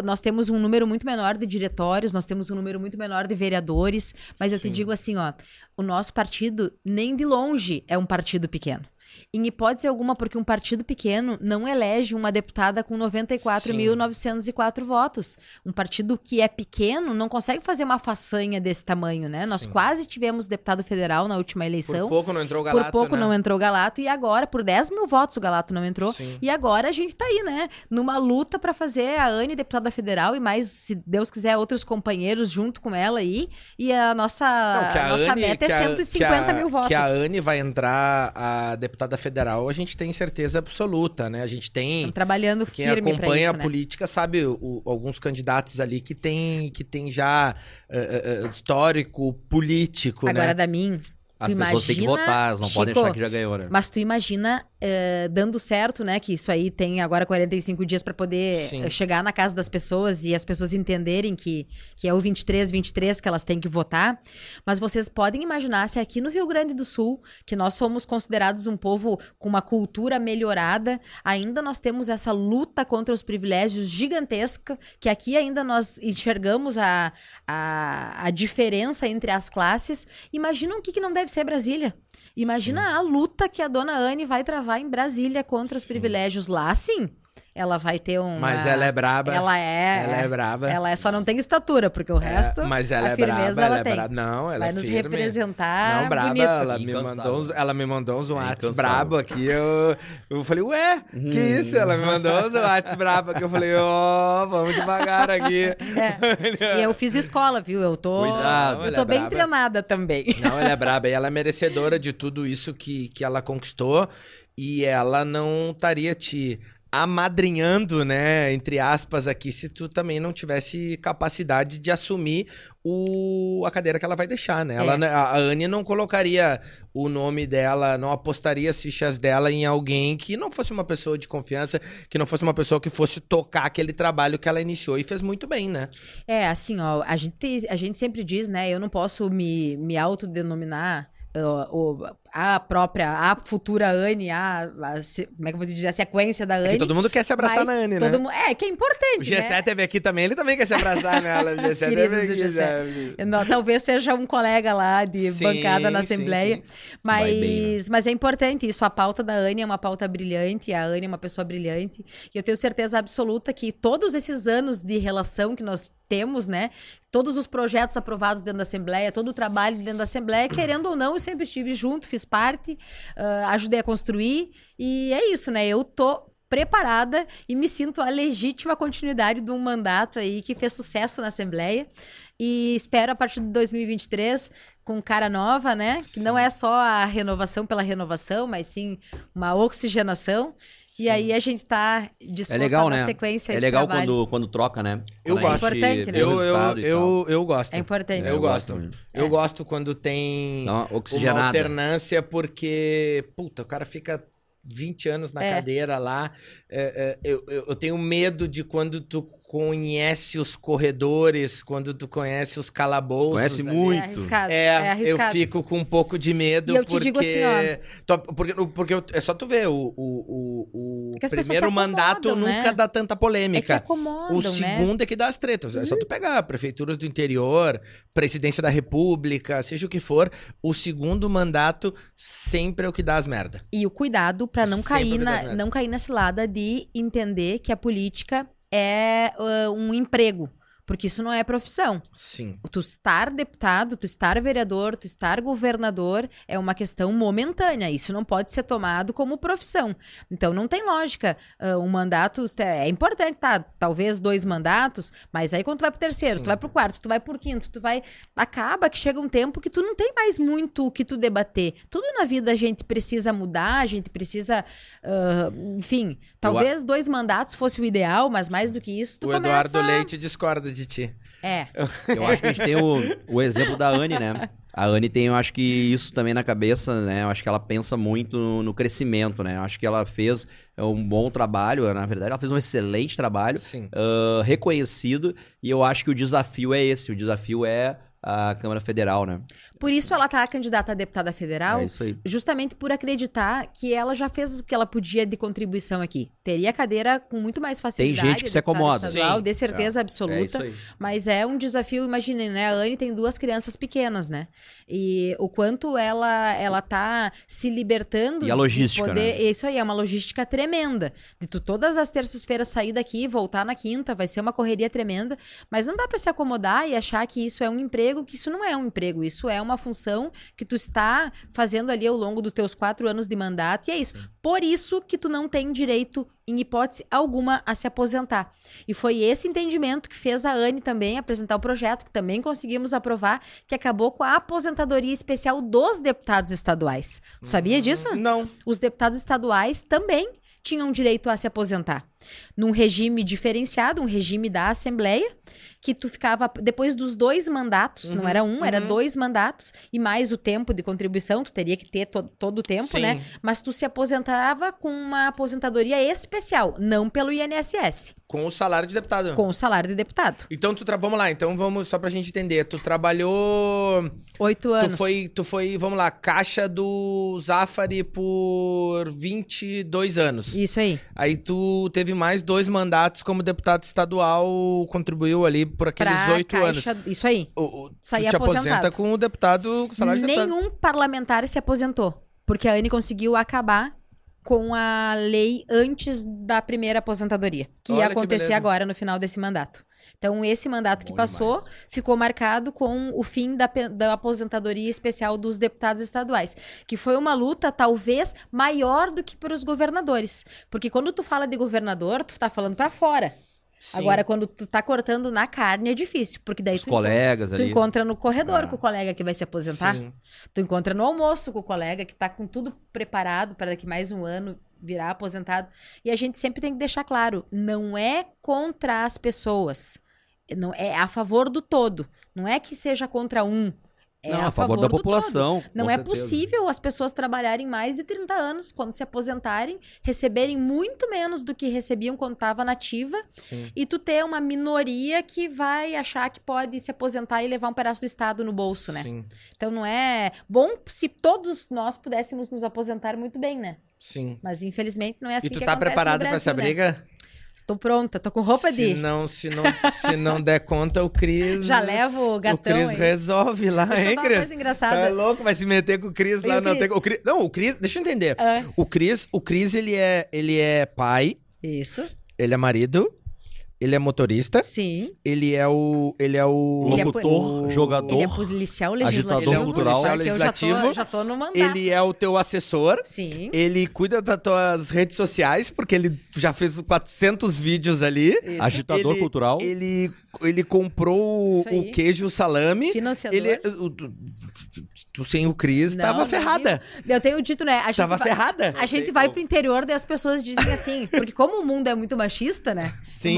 Nós temos um número muito menor de diretórios, nós temos um número muito menor de vereadores, mas eu te Sim. digo assim, ó, o nosso partido nem de longe é um partido pequeno. Em hipótese alguma, porque um partido pequeno não elege uma deputada com 94.904 votos. Um partido que é pequeno não consegue fazer uma façanha desse tamanho, né? Nós Sim. quase tivemos deputado federal na última eleição. Por pouco não entrou o Galato, Por pouco né? não entrou o Galato e agora, por 10 mil votos, o Galato não entrou. Sim. E agora a gente tá aí, né? Numa luta pra fazer a Anne deputada federal e mais, se Deus quiser, outros companheiros junto com ela aí. E a nossa, Não, a a nossa Anne- meta é que a- 150 que a- mil votos. Que a Anne vai entrar a deputada federal, a gente tem certeza absoluta, né? A gente tem. Estamos trabalhando Quem firme pra acompanha isso, a né? política sabe o- alguns candidatos ali que tem, que tem já eh, eh, histórico político, Agora, né? da mim, As pessoas têm que votar, elas não podem Chico, achar que já ganhou, né? Mas tu imagina eh, dando certo, né? Que isso aí tem agora 45 dias pra poder Sim. eh, chegar na casa das pessoas e as pessoas entenderem que, que é o 23, 23 que elas têm que votar. Mas vocês podem imaginar se aqui no Rio Grande do Sul, que nós somos considerados um povo com uma cultura melhorada, ainda nós temos essa luta contra os privilégios gigantesca, que aqui ainda nós enxergamos a, a, a diferença entre as classes. Imagina o que, que não deve ser Brasília. Imagina a luta que a dona Anne vai travar em Brasília contra os privilégios lá, sim. Ela vai ter um. Mas ela é braba. Ela é. Ela é braba. Ela é, só não tem estatura, porque o É, resto. mas ela a é firmeza braba, ela ela é braba. Não, ela vai é nos firme. representar. Não, braba, bonito. ela me, mandou uns, ela me mandou uns whats Incansável. brabo aqui, eu, eu falei, ué, que Hum. isso? Ela me mandou uns whats brabo aqui, eu falei, ó, vamos devagar aqui. É. E eu fiz escola, viu? Eu tô. Cuidado. Eu tô é bem braba. treinada também. Não, ela é braba e ela é merecedora de tudo isso que, que ela conquistou e ela não estaria te amadrinhando, né, entre aspas aqui, se tu também não tivesse capacidade de assumir o, a cadeira que ela vai deixar, né? Ela, É. a, a Anne não colocaria o nome dela, não apostaria as fichas dela em alguém que não fosse uma pessoa de confiança, que não fosse uma pessoa que fosse tocar aquele trabalho que ela iniciou e fez muito bem, né? É, assim, ó, a gente, a gente sempre diz, né? Eu não posso me, me autodenominar ó, o- a própria, a futura Anne, a, a se- como é que eu vou dizer, a sequência da Porque Anne. todo mundo quer se abraçar na Anne, né? mu- É, que é importante, O G7 né? teve aqui também, ele também quer se abraçar nela. O G7 Querido teve aqui G7. já. Não, talvez seja um colega lá de Sim, bancada na sim, Assembleia. sim. Vai Mas, bem, né? mas é importante isso. A pauta da Anne é uma pauta brilhante. A Anne é uma pessoa brilhante. E eu tenho certeza absoluta que todos esses anos de relação que nós temos, né? Todos os projetos aprovados dentro da Assembleia, todo o trabalho dentro da Assembleia, querendo ou não, eu sempre estive junto, fiz parte, ah, ajudei a construir. E é isso, né? Eu tô preparada e me sinto a legítima continuidade de um mandato aí que fez sucesso na Assembleia. E espero a partir de 2023 com cara nova, né? Que não é só a renovação pela renovação, mas sim uma oxigenação. E aí a gente tá disposto É legal, a dar né? sequência É legal trabalho. quando, quando troca, né? Eu Quando gosto. gente Importante, né? Eu, eu, eu, eu gosto. É importante. É, Eu, eu gosto. também. Eu É. gosto quando tem Dá uma uma oxigenada. alternância, porque, puta, o cara fica 20 anos na É. cadeira lá. É, é, eu, eu, eu tenho medo de quando tu conhece os corredores, quando tu conhece os calabouços. Conhece ali. muito. É arriscado. É, É, eu arriscado. fico com um pouco de medo. E eu te porque... digo assim, ó. Porque, porque eu- é só tu ver, o, o, o, o pessoas primeiro mandato acomodam, nunca né? dá tanta É que polêmica. acomodam, O né? segundo é que dá as tretas. É só tu pegar prefeituras do interior, presidência da república, seja o que for. O segundo mandato sempre é o que dá as merda. E o cuidado para não Sempre cair na, não cair na cilada de entender que a política é ah, um emprego, porque isso não é profissão. Sim. Tu estar deputado, tu estar vereador, tu estar governador é uma questão momentânea. Isso não pode ser tomado como profissão. Então não tem lógica. ah, um mandato é importante, tá? Talvez dois mandatos, mas aí quando tu vai pro terceiro, Sim. tu vai pro quarto, tu vai pro quinto, tu vai. Acaba que chega um tempo que tu não tem mais muito o que tu debater. Tudo na vida a gente precisa mudar, a gente precisa. ah, enfim, talvez dois mandatos fosse o ideal, mas mais do que isso, tu o começa... Eduardo Leite discorda de ti. É. Eu acho que a gente tem o, o exemplo da Anne, né? A Anne tem, eu acho que isso também na cabeça, né? Eu acho que ela pensa muito no, no crescimento, né? Eu acho que ela fez é, um bom trabalho, na verdade, ela fez um excelente trabalho, Sim. ah, reconhecido, e eu acho que o desafio é esse, o desafio é a Câmara Federal, né? Por isso ela tá candidata a deputada federal, É isso aí. justamente por acreditar que ela já fez o que ela podia de contribuição aqui. Teria cadeira com muito mais facilidade. gente que se acomoda. Estadual, Sim. de certeza É absoluta. isso aí. Mas é um desafio, imaginem, né? A Anne tem duas crianças pequenas, né? E o quanto ela ela tá se libertando E a logística, poder... né? Isso aí é uma logística tremenda. De tu todas as terças-feiras sair daqui e voltar na quinta, vai ser uma correria tremenda, mas não dá para se acomodar e achar que isso é um emprego, que isso não é um emprego, isso é uma função que tu está fazendo ali ao longo dos teus quatro anos de mandato, e é isso. Por isso que tu não tem direito, em hipótese alguma, a se aposentar. E foi esse entendimento que fez a Anne também apresentar o projeto, que também conseguimos aprovar, que acabou com a aposentadoria especial dos deputados estaduais. Tu sabia disso? Não. Os deputados estaduais também tinham direito a se aposentar. Num regime diferenciado, um regime da Assembleia, que tu ficava, depois dos dois mandatos, não Uhum, era um, era uhum. dois mandatos, e mais o tempo de contribuição, tu teria que ter to- todo o tempo, Sim. né? Mas tu se aposentava com uma aposentadoria especial, não pelo INSS, Com o salário de deputado. com o salário de deputado. Então, tu vamos lá. Então, vamos só pra gente entender. Tu trabalhou... Oito anos. Tu foi, tu foi, vamos lá, caixa do Zafari por 22 anos. Isso aí. Aí tu teve mais dois mandatos como deputado estadual, contribuiu ali por aqueles oito anos. Isso aí. O, o, tu Saí te aposenta aposentado. com o deputado, com salário de deputado. Nenhum parlamentar se aposentou. Porque a Anne conseguiu acabar com a lei antes da primeira aposentadoria, que Olha ia que acontecer beleza. agora no final desse mandato. Então, esse mandato que Bom passou ficou marcado com o fim da, da aposentadoria especial dos deputados estaduais, que foi uma luta talvez maior do que para os governadores. Porque quando tu fala de governador, tu tá falando para fora. Sim. Agora, quando tu tá cortando na carne, é difícil, porque daí Os tu, encontra, colegas tu ali. encontra no corredor Ah. com o colega que vai se aposentar. Sim. Tu encontra no almoço com o colega que tá com tudo preparado para daqui mais um ano virar aposentado. E a gente sempre tem que deixar claro, não é contra as pessoas. Não é a favor do todo. Não é que seja contra um. É Não, a, favor da população. Não é certeza. possível as pessoas trabalharem mais de 30 anos, quando se aposentarem, receberem muito menos do que recebiam quando estava nativa, Sim. e tu ter uma minoria que vai achar que pode se aposentar e levar um pedaço do Estado no bolso, né? Sim. Então não é bom se todos nós pudéssemos nos aposentar muito bem, né? Sim. Mas infelizmente não é assim e tu que tá preparado pra essa né? briga? Estou pronta, tô com roupa se de. Não, se, não, se não der conta, o Cris. Já levo o O gatão. Cris aí. resolve lá, Deixa hein, Cris? engraçada. Tá louco? Vai se meter com o Cris lá. o Não, Cris? tem, o Cris, não, o Cris, deixa eu entender. Ah, O Cris, o Cris, ele é, ele é pai, isso, ele é marido, ele é motorista, sim. ele é o. Ele é o. Ele é Locutor, o- jogador. Ele é policial agitador legislativo. cultural. só que eu já tô, legislativo. já tô no mandato. Ele é o teu assessor. Sim. Ele cuida das tuas redes sociais, porque ele já fez 400 vídeos ali. Isso. Agitador Ele- cultural. Ele, ele comprou Isso aí. o queijo salame. Financiador. Ele, o- tu, tu sem o Cris, Não, tava não ferrada. Eu tenho dito, né? A gente Tava vai- ferrada. A gente vai pro interior e as pessoas dizem assim, porque como o mundo é muito machista, né? Sim.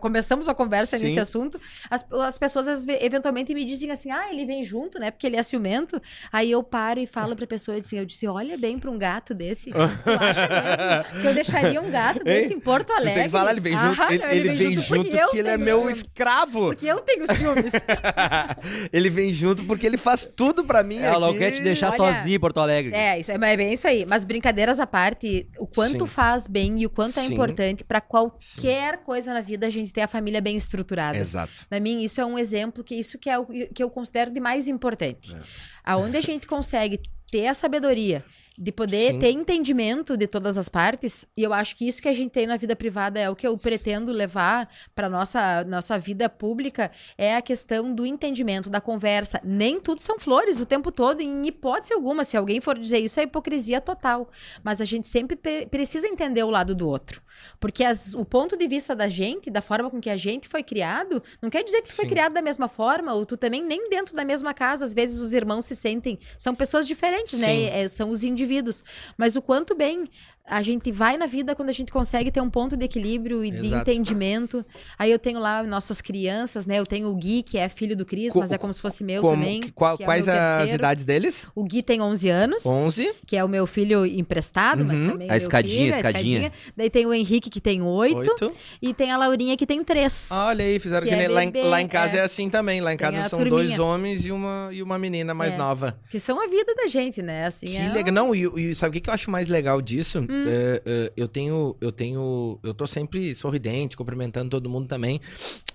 Começamos a conversa Sim. nesse assunto, as, as pessoas eventualmente me dizem assim, ah, ele vem junto, né? Porque ele é ciumento. Aí eu paro e falo pra pessoa assim, eu disse, olha bem pra um gato desse. Tu acha mesmo que eu deixaria um gato desse em Porto Alegre? tem que falar, ele vem junto, Ah, ele, ele vem junto eu porque ele é meu ciúmes. escravo. Porque eu tenho ciúmes. ele vem junto porque ele faz tudo pra mim Ela não aqui. quer te deixar Olha, sozinho em Porto Alegre. É, isso é, é bem isso aí. Mas brincadeiras à parte, o quanto Sim. faz bem e o quanto é Sim. importante pra qualquer coisa na vida a gente ter a família bem estruturada. Exato. Na mim, isso é um exemplo que isso que é o que eu considero de mais importante. É. Aonde a gente consegue ter a sabedoria de poder Sim. ter entendimento de todas as partes, e eu acho que isso que a gente tem na vida privada é o que eu pretendo levar para nossa nossa vida pública, é a questão do entendimento, da conversa. Nem tudo são flores o tempo todo, em hipótese alguma, se alguém for dizer isso é hipocrisia total, mas a gente sempre pre- precisa entender o lado do outro. Porque as- o ponto de vista da gente, da forma com que a gente foi criado, não quer dizer que tu foi Sim. criado da mesma forma, ou tu também nem dentro da mesma casa, às vezes os irmãos se sentem, são pessoas diferentes, né? Sim. É, são os indivíduos. Mas o quanto bem a gente vai na vida quando a gente consegue ter um ponto de equilíbrio e de Exato. entendimento. Aí eu tenho lá nossas crianças, né? Eu tenho o Gui, que é filho do Cris, Co- mas é como se fosse meu Como- também. que- qual- que é quais as idades deles? O Gui tem 11 anos 11. que é o meu filho emprestado, mas Uhum. também A escadinha, filho, a escadinha. Daí tem o Henrique que tem oito, 8. e tem a Laurinha que tem três. Olha aí, fizeram Que que, é lá, em, lá em casa é. é. assim também. Lá em Tem casa são turminha. dois homens e uma, e uma menina mais É. nova. Que são a vida da gente, né? Assim, Que é legal. Não, e, e sabe o que que eu acho mais legal disso? Hum. É, é, eu tenho, eu tenho, eu tô sempre sorridente, cumprimentando todo mundo também,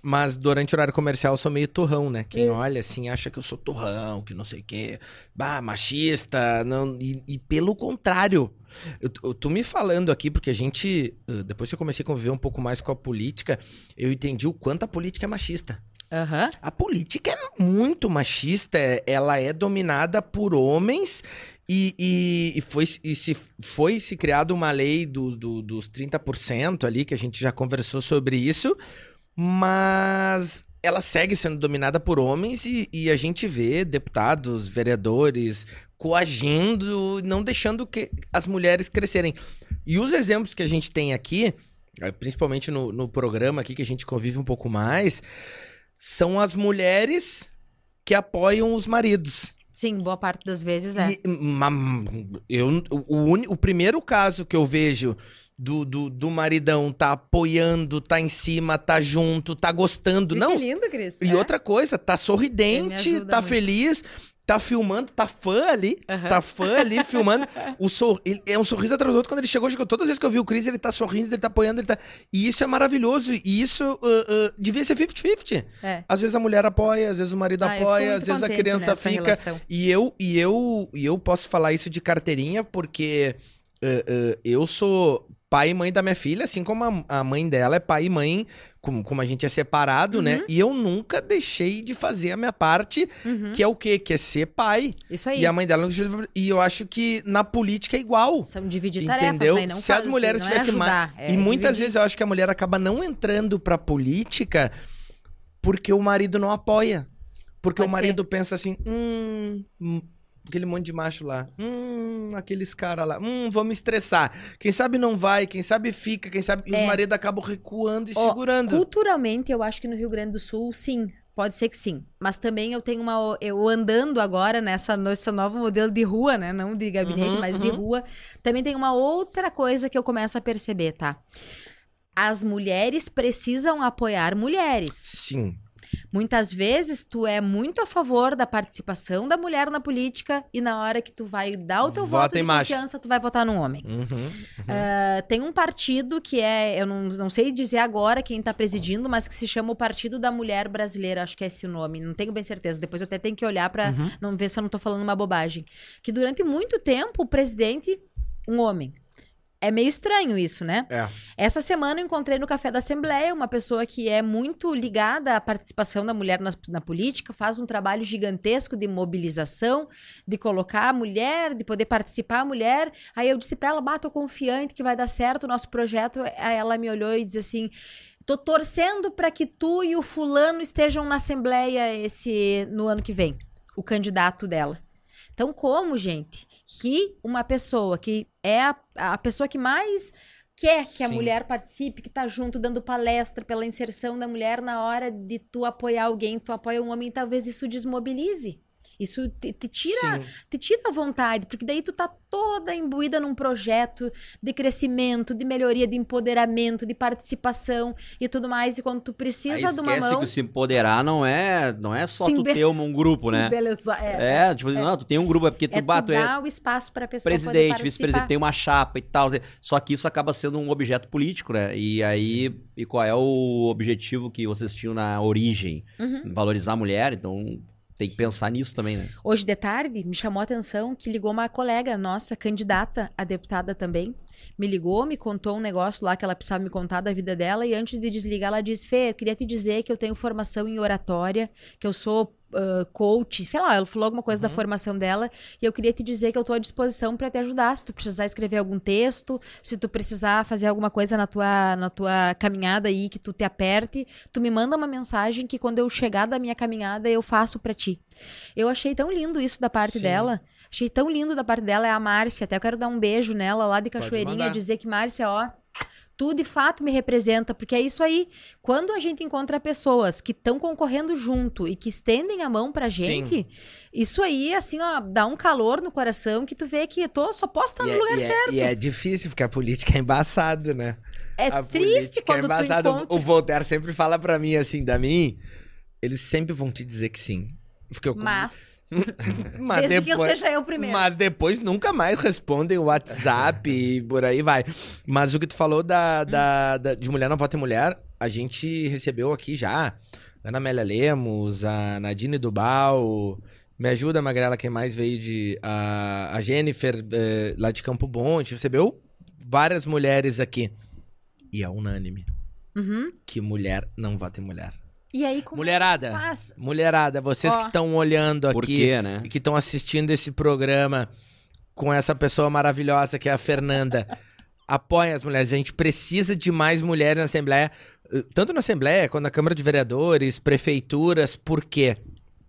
mas durante o horário comercial eu sou meio torrão, né? Quem Hum. olha assim acha que eu sou torrão, que não sei o quê, bah, machista, não, e, e pelo contrário. Eu, eu tô me falando aqui porque a gente, eh, depois que eu comecei a conviver um pouco mais com a política, eu entendi o quanto a política é machista. Aham. A política é muito machista, é- ela é dominada por homens e, e, e foi, e se foi se criada uma lei do, do- dos 30% ali, que a gente já conversou sobre isso, mas ela segue sendo dominada por homens e, e a gente vê deputados, vereadores coagindo, não deixando que as mulheres crescerem. E os exemplos que a gente tem aqui, eh, principalmente no, no programa aqui que a gente convive um pouco mais, são as mulheres que apoiam os maridos. Sim, boa parte das vezes é. E, eu, o, o primeiro caso que eu vejo do, do, do maridão tá apoiando, tá em cima, tá junto, tá gostando. Que Não, lindo, Cris. e É. outra coisa, tá sorridente, tá muito. feliz, tá filmando, tá fã ali, tá fã ali filmando. O sor... ele- é um sorriso atrás do outro. Quando ele chegou, chegou, todas as vezes que eu vi o Chris, ele tá sorrindo, ele tá apoiando, ele tá. E isso é maravilhoso. E isso uh, uh, devia ser 50-50. É. Às vezes a mulher apoia, às vezes o marido Ah, apoia, às vezes a criança fica. relação. E eu, e eu, e eu posso falar isso de carteirinha porque eh, eu sou pai e mãe da minha filha, assim como a, mãe dela é pai e mãe, como, como a gente é separado, né? Uhum. E eu nunca deixei de fazer a minha parte, Uhum. que é o quê? Que é ser pai. Isso aí. E a mãe dela não deixou de. E eu acho que na política é igual. São dividir Entendeu? tarefas, né? Não Se as mulheres não é tivessem mais- ajudar, é e muitas dividir. vezes eu acho que a mulher acaba não entrando pra política porque o marido não apoia. Porque Pode o ser. marido pensa assim, hum, hum, aquele monte de macho lá, hum, aqueles caras lá, hum, me estressar. Quem sabe não vai, quem sabe fica, quem sabe. E É. os maridos acabam recuando e Ó, segurando. Culturalmente, eu acho que no Rio Grande do Sul, sim. Pode ser que sim. Mas também eu tenho uma. Eu andando agora nessa, nesse novo modelo de rua, né? Não de gabinete, Uhum, mas de uhum. rua. Também tem uma outra coisa que eu começo a perceber, tá? As mulheres precisam apoiar mulheres. Sim. Muitas vezes tu é muito a favor da participação da mulher na política e na hora que tu vai dar o teu Vota voto de macho. confiança, tu vai votar num homem. Uhum. Uh, tem um partido que é, eu não, não sei dizer agora quem tá presidindo, mas que se chama o Partido da Mulher Brasileira, acho que é esse o nome, não tenho bem certeza. Depois eu até tenho que olhar pra Uhum. não ver se eu não tô falando uma bobagem. Que durante muito tempo o presidente, um homem. É meio estranho isso, né? É. Essa semana eu encontrei no Café da Assembleia uma pessoa que é muito ligada à participação da mulher na, na política, faz um trabalho gigantesco de mobilização, de colocar a mulher, de poder participar a mulher. Aí eu disse pra ela, bah, tô confiante que vai dar certo o nosso projeto. Aí ela me olhou e disse assim, tô torcendo pra que tu e o fulano estejam na Assembleia esse no ano que vem, o candidato dela. Então, como, gente, que uma pessoa que é a, a pessoa que mais quer que a Sim. mulher participe, que tá junto dando palestra pela inserção da mulher na hora de tu apoiar alguém, tu apoia um homem, talvez isso desmobilize. Isso te, te tira Sim. te tira a vontade, porque daí tu tá toda imbuída num projeto de crescimento, de melhoria, de empoderamento, de participação e tudo mais. E quando tu Aí precisa de uma mão. que se empoderar não é, não é só tu be- ter um, grupo, né? beleza, é, É, tipo, não, tu tem um grupo, é porque tu, é bah, tu tu é o espaço pra pessoa presidente, vice-presidente, tem uma chapa e tal. Só que isso acaba sendo um objeto político, né? E aí, e qual é o objetivo que vocês tinham na origem? Uhum. Valorizar a mulher, então tem que pensar nisso também, né? Hoje de tarde, me chamou a atenção que ligou uma colega nossa, candidata a deputada também. Me ligou, me contou um negócio lá que ela precisava me contar da vida dela. E antes de desligar, ela disse: Fê, eu queria te dizer que eu tenho formação em oratória, que eu sou ah, coach, sei lá, ela falou alguma coisa da formação dela. E eu queria te dizer que eu tô à disposição para te ajudar. Se tu precisar escrever algum texto, se tu precisar fazer alguma coisa na tua, na tua caminhada aí, que tu te aperte, tu me manda uma mensagem que quando eu chegar da minha caminhada eu faço para ti. Eu achei tão lindo isso da parte Sim. dela. Achei tão lindo da parte dela. É a Márcia. Até eu quero dar um beijo nela lá de Cachoeirinha. Dizer que, Márcia, ó. Tu de fato me representa, porque é isso aí. Quando a gente encontra pessoas que estão concorrendo junto e que estendem a mão pra gente, isso aí, assim, ó, dá um calor no coração que tu vê que eu tô, só posso estar E no é- lugar e é- certo. E é difícil, porque a política é embaçado, né? É a triste política quando é tu embaçado. encontra. O Voltaire sempre fala pra mim assim, da mim, eles sempre vão te dizer que sim. Porque eu Mas, mas desde que eu depois- seja eu primeiro. Mas depois nunca mais respondem o WhatsApp e por aí vai. Mas o que tu falou da, da, da- de Mulher Não Vota em Mulher, a gente recebeu aqui já. Ana Amélia Lemos, a Nadine Dubal. Me ajuda, Magrela, quem mais veio de. A, a Jennifer, eh, lá de Campo Bom. A gente recebeu várias mulheres aqui. E é unânime Uhum. que mulher não vota em mulher. E aí, como Mulherada, faz? mulherada, vocês Ó. que estão olhando aqui Por quê, né? e que estão assistindo esse programa com essa pessoa maravilhosa que é a Fernanda. Apoiem as mulheres. A gente precisa de mais mulheres na Assembleia, eh, tanto na Assembleia quanto na Câmara de Vereadores, prefeituras, por quê?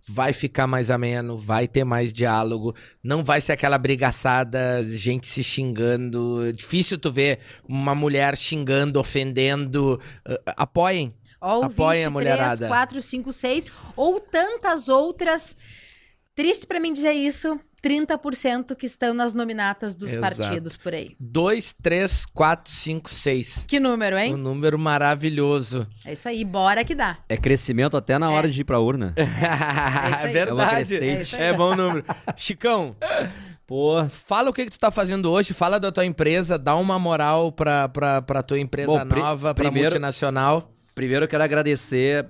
Vai ficar mais ameno, vai ter mais diálogo, não vai ser aquela brigaçada, gente se xingando. É difícil tu ver uma mulher xingando, ofendendo. Eh, Apoiem. Ó, o Apoiem a 23, mulherada. 4, 5, 6, ou tantas outras. Triste pra mim dizer isso, 30% que estão nas nominatas dos Exato. partidos por aí. 2, 3, 4, 5, 6. Que número, Um hein? número maravilhoso. É isso aí, bora que dá. É crescimento até na hora de ir pra urna. É, verdade. É uma É É, bom número. Chicão, Pô, fala o que, que tu tá fazendo hoje, fala da tua empresa, dá uma moral pra, pra, pra tua empresa Bom, nova, pra primeiro- multinacional. Primeiro eu quero agradecer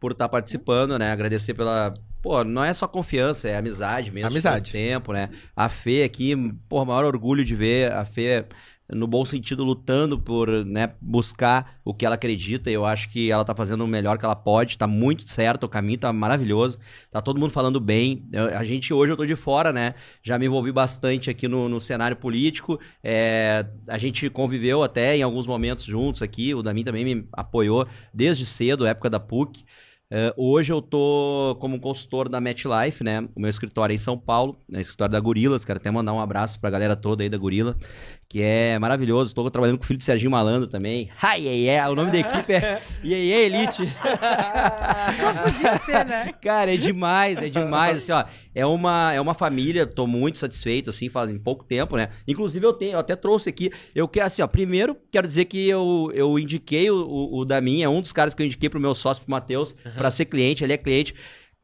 por estar participando, né? Agradecer pela. Pô, não é só confiança, é amizade mesmo. Amizade. de Tempo, né? A Fê aqui, pô, maior orgulho de ver a Fê no bom sentido, lutando por né, buscar o que ela acredita. Eu acho que ela tá fazendo o melhor que ela pode. Tá muito certo, o caminho tá maravilhoso. Tá todo mundo falando bem. Eu- a gente, hoje eu tô de fora, né? Já me envolvi bastante aqui no, no cenário político. É, a gente conviveu até em alguns momentos juntos aqui. O Damin também me apoiou desde cedo, época da PUC. É, hoje eu tô como consultor da MetLife, né? O meu escritório é em São Paulo, né? escritório da Gorilas. Quero até mandar um abraço pra galera toda aí da Gorila, que é maravilhoso. Estou trabalhando com o filho de Serginho Malandro também. Hi, yeah, yeah. O nome da equipe é Yeah, yeah Elite. Só podia ser, né? Cara, é demais, é demais. Assim, ó, é uma, é uma família, tô muito satisfeito, assim, fazem pouco tempo, né? Inclusive, eu tenho, eu até trouxe aqui. Eu quero, assim, ó, primeiro, quero dizer que eu, eu indiquei o, o, o Damin, é um dos caras que eu indiquei pro meu sócio, pro Matheus, pra ser cliente, ele é cliente.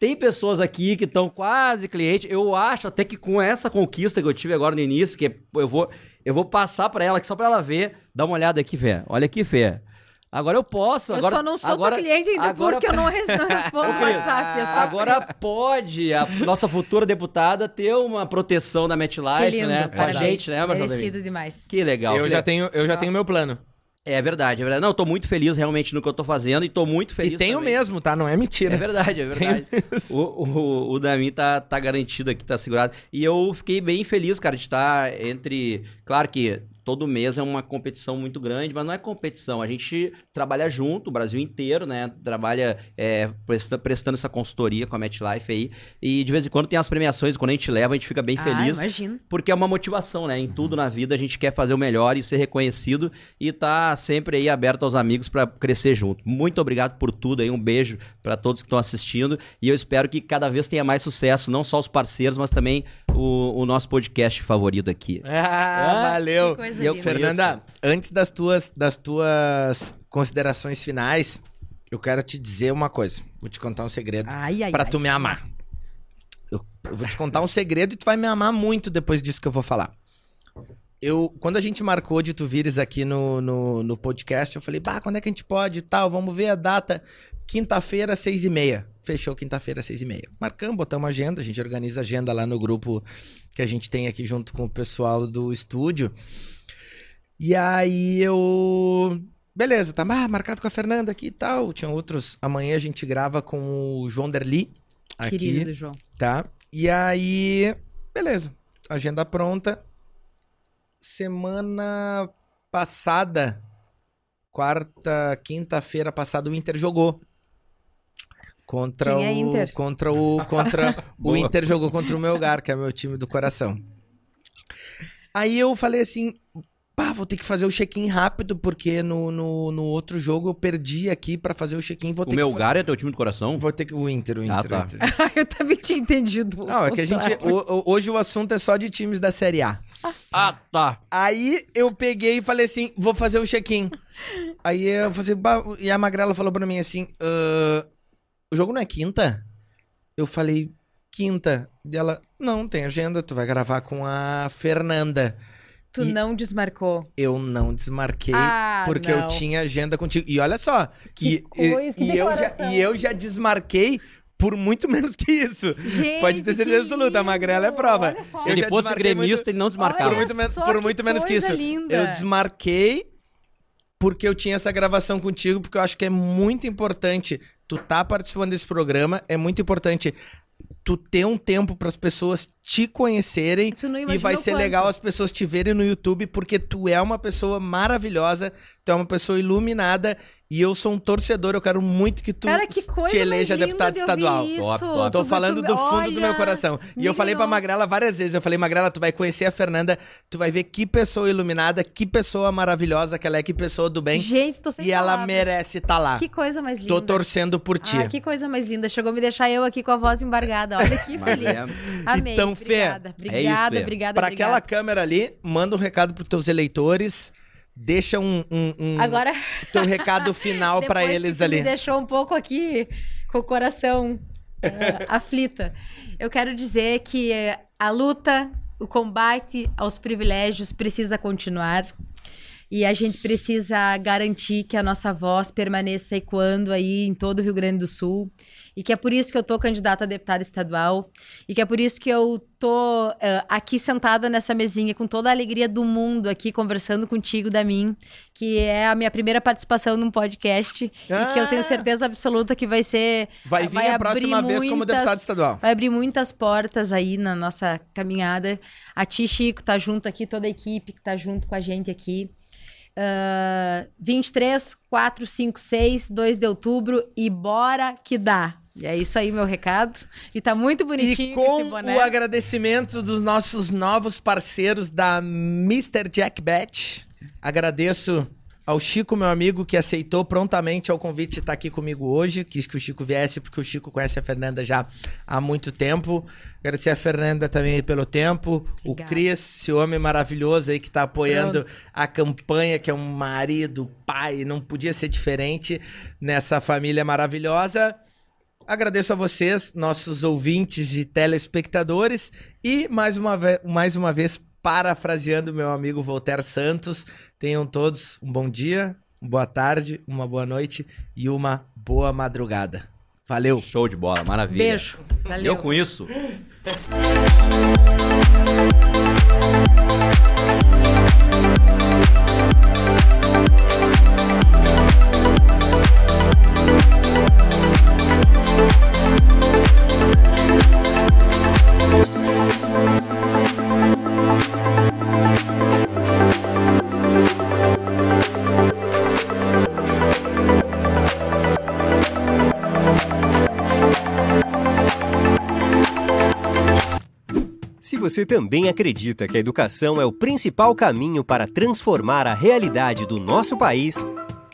Tem pessoas aqui que estão quase cliente. Eu acho até que com essa conquista que eu tive agora no início, que eu vou, eu vou passar pra ela, que só pra ela ver. Dá uma olhada aqui, Fê. Olha aqui, Fê. Agora eu posso. Eu agora, só não sou agora, tua cliente ainda agora- porque eu não, res- não respondo o WhatsApp. É só Agora isso. pode a nossa futura deputada ter uma proteção da MetLife, Que lindo, né? Com a parabéns. gente, né, Marcelo? Merecido demais. Que legal. eu que já tenho, eu já tenho meu plano. É verdade, é verdade. Não, eu tô muito feliz realmente no que eu tô fazendo e tô muito feliz e tenho também. mesmo, tá? Não é mentira. É verdade, é verdade. O, o, o Damin tá, tá garantido aqui, tá segurado. E eu fiquei bem feliz, cara, de estar entre. Claro que todo mês é uma competição muito grande, mas não é competição. A gente trabalha junto, o Brasil inteiro, né? Trabalha é, presta- prestando essa consultoria com a MetLife aí. E de vez em quando tem as premiações, quando a gente leva, a gente fica bem Ah, feliz. imagino. Porque é uma motivação, né? Em tudo na vida a gente quer fazer o melhor e ser reconhecido e tá sempre aí aberto aos amigos pra crescer junto. Muito obrigado por tudo aí, um beijo pra todos que estão assistindo e eu espero que cada vez tenha mais sucesso, não só os parceiros, mas também o, o nosso podcast favorito aqui. Ah, valeu. Coisa E eu- linda. Fernanda, antes das tuas, das tuas considerações finais, eu quero te dizer uma coisa. Vou te contar um segredo ai, pra ai. tu me amar. Eu, eu vou te contar um segredo e tu vai me amar muito depois disso que eu vou falar. Eu, quando a gente marcou de tu vires aqui no, no, no podcast, eu falei, bah, quando é que a gente pode e tal? Vamos ver a data. Quinta-feira, seis e meia. Fechou quinta-feira, seis e meia. Marcamos, botamos agenda, a gente organiza a agenda lá no grupo que a gente tem aqui junto com o pessoal do estúdio. E aí eu. Beleza, tá ah, marcado com a Fernanda aqui e tal. Tinha outros. Amanhã a gente grava com o João Derli. Aqui Querido do João. tá? E aí, beleza. Agenda pronta. Semana passada, quarta, quinta-feira passada, o Inter jogou. Contra Quem é o Inter? contra o contra o. Inter jogou contra o Melgar, que é meu time do coração. Aí eu falei assim, pá, vou ter que fazer o check-in rápido porque no, no, no outro jogo eu perdi aqui pra fazer o check-in, vou O ter que fa- Melgar é teu time do coração? Vou ter que o Inter, o Inter. Ah, o tá. Inter. eu também tinha entendido. Não, é que a gente. o- o- hoje o assunto é só de times da Série A. Ah, tá. Aí eu peguei e falei assim: vou fazer o check-in. Aí eu falei assim, e a Magrela falou pra mim assim: "Ah, o jogo não é quinta? Eu falei, quinta. E ela, não, tem agenda, tu vai gravar com a Fernanda. Tu E- não desmarcou. Eu não desmarquei. Ah, porque não. eu tinha agenda contigo. E olha só, Que e, coisa, que e, e eu já, e eu já desmarquei por muito menos que isso. Gente, Pode ter certeza absoluta, a Magrela é prova. Se Eu ele já fosse desmarquei gremista, muito- ele não Por desmarcava. Olha muito, men- só por que muito menos que isso. linda. Eu desmarquei porque eu tinha essa gravação contigo, porque eu acho que é muito importante tu tá participando desse programa, é muito importante tu ter um tempo para as pessoas te conhecerem e vai ser quanto. legal as pessoas te verem no YouTube porque tu é uma pessoa maravilhosa, tu é uma pessoa iluminada e eu sou um torcedor, eu quero muito que tu Cara, que te eleja deputado de estadual. Isso. Top, top. Tô falando do fundo do meu olha, coração. E eu falei pra. Magrela várias vezes. Eu falei, Magrela, tu vai conhecer a Fernanda, tu vai ver que pessoa iluminada, que pessoa maravilhosa que ela é, que pessoa do bem. Gente, tô sem E ela palavras. merece estar lá. Que coisa mais linda. Tô torcendo por ti. Ah, que coisa mais linda. Chegou a me deixar eu aqui com a voz embargada. Olha que feliz. Amei. Então, Fê, obrigada. é Obrigada, isso, Fê. obrigada, obrigada. aquela câmera ali, manda um recado pros teus eleitores. Deixa um, um, um Agora, teu recado final depois eles ali. me deixou um pouco aqui com o coração eh, aflita. Eu quero dizer que a luta, o combate aos privilégios precisa continuar. E a gente precisa garantir que a nossa voz permaneça ecoando aí em todo o Rio Grande do Sul. E que é por isso que eu tô candidata a deputada estadual. E que é por isso que eu tô uh, aqui sentada nessa mesinha com toda a alegria do mundo aqui, conversando contigo, da mim, que é a minha primeira participação num podcast. Ah. E que eu tenho certeza absoluta que vai ser. Vai vir vai a próxima vez como deputada estadual. Vai abrir muitas portas aí na nossa caminhada. A ti, Chico, tá junto aqui, toda a equipe que tá junto com a gente aqui. Uh, 23, 4, 5, 6, 2 de outubro e bora que dá. E é isso aí, meu recado. E tá muito bonitinho e com o agradecimento dos nossos novos parceiros da Mr. Jack Bet. Agradeço ao Chico, meu amigo, que aceitou prontamente ao convite de estar aqui comigo hoje. Quis que o Chico viesse, porque o Chico conhece a Fernanda já há muito tempo. Agradecer a Fernanda também pelo tempo. Obrigada. O Cris, esse homem maravilhoso aí que está apoiando Pronto. a campanha, que é um marido, pai, não podia ser diferente nessa família maravilhosa. Agradeço a vocês, nossos ouvintes e telespectadores. E mais uma, mais uma vez, parafraseando meu amigo Voltaire Santos, tenham todos um bom dia, uma boa tarde, uma boa noite e uma boa madrugada. Valeu. Show de bola, maravilha. Beijo. Valeu. Eu com isso. você também acredita que a educação é o principal caminho para transformar a realidade do nosso país,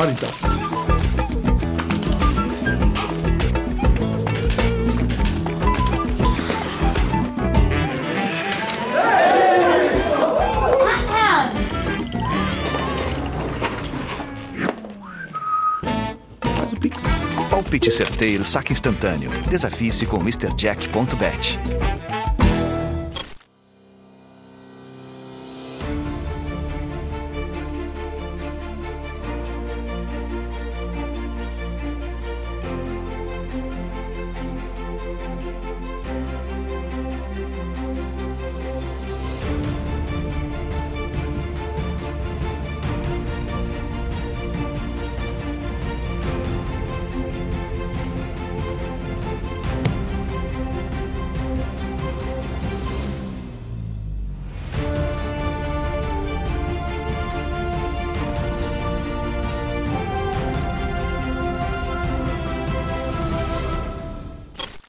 Bora então. Palpite certeiro, saque instantâneo. Desafie-se com MrJack.bet.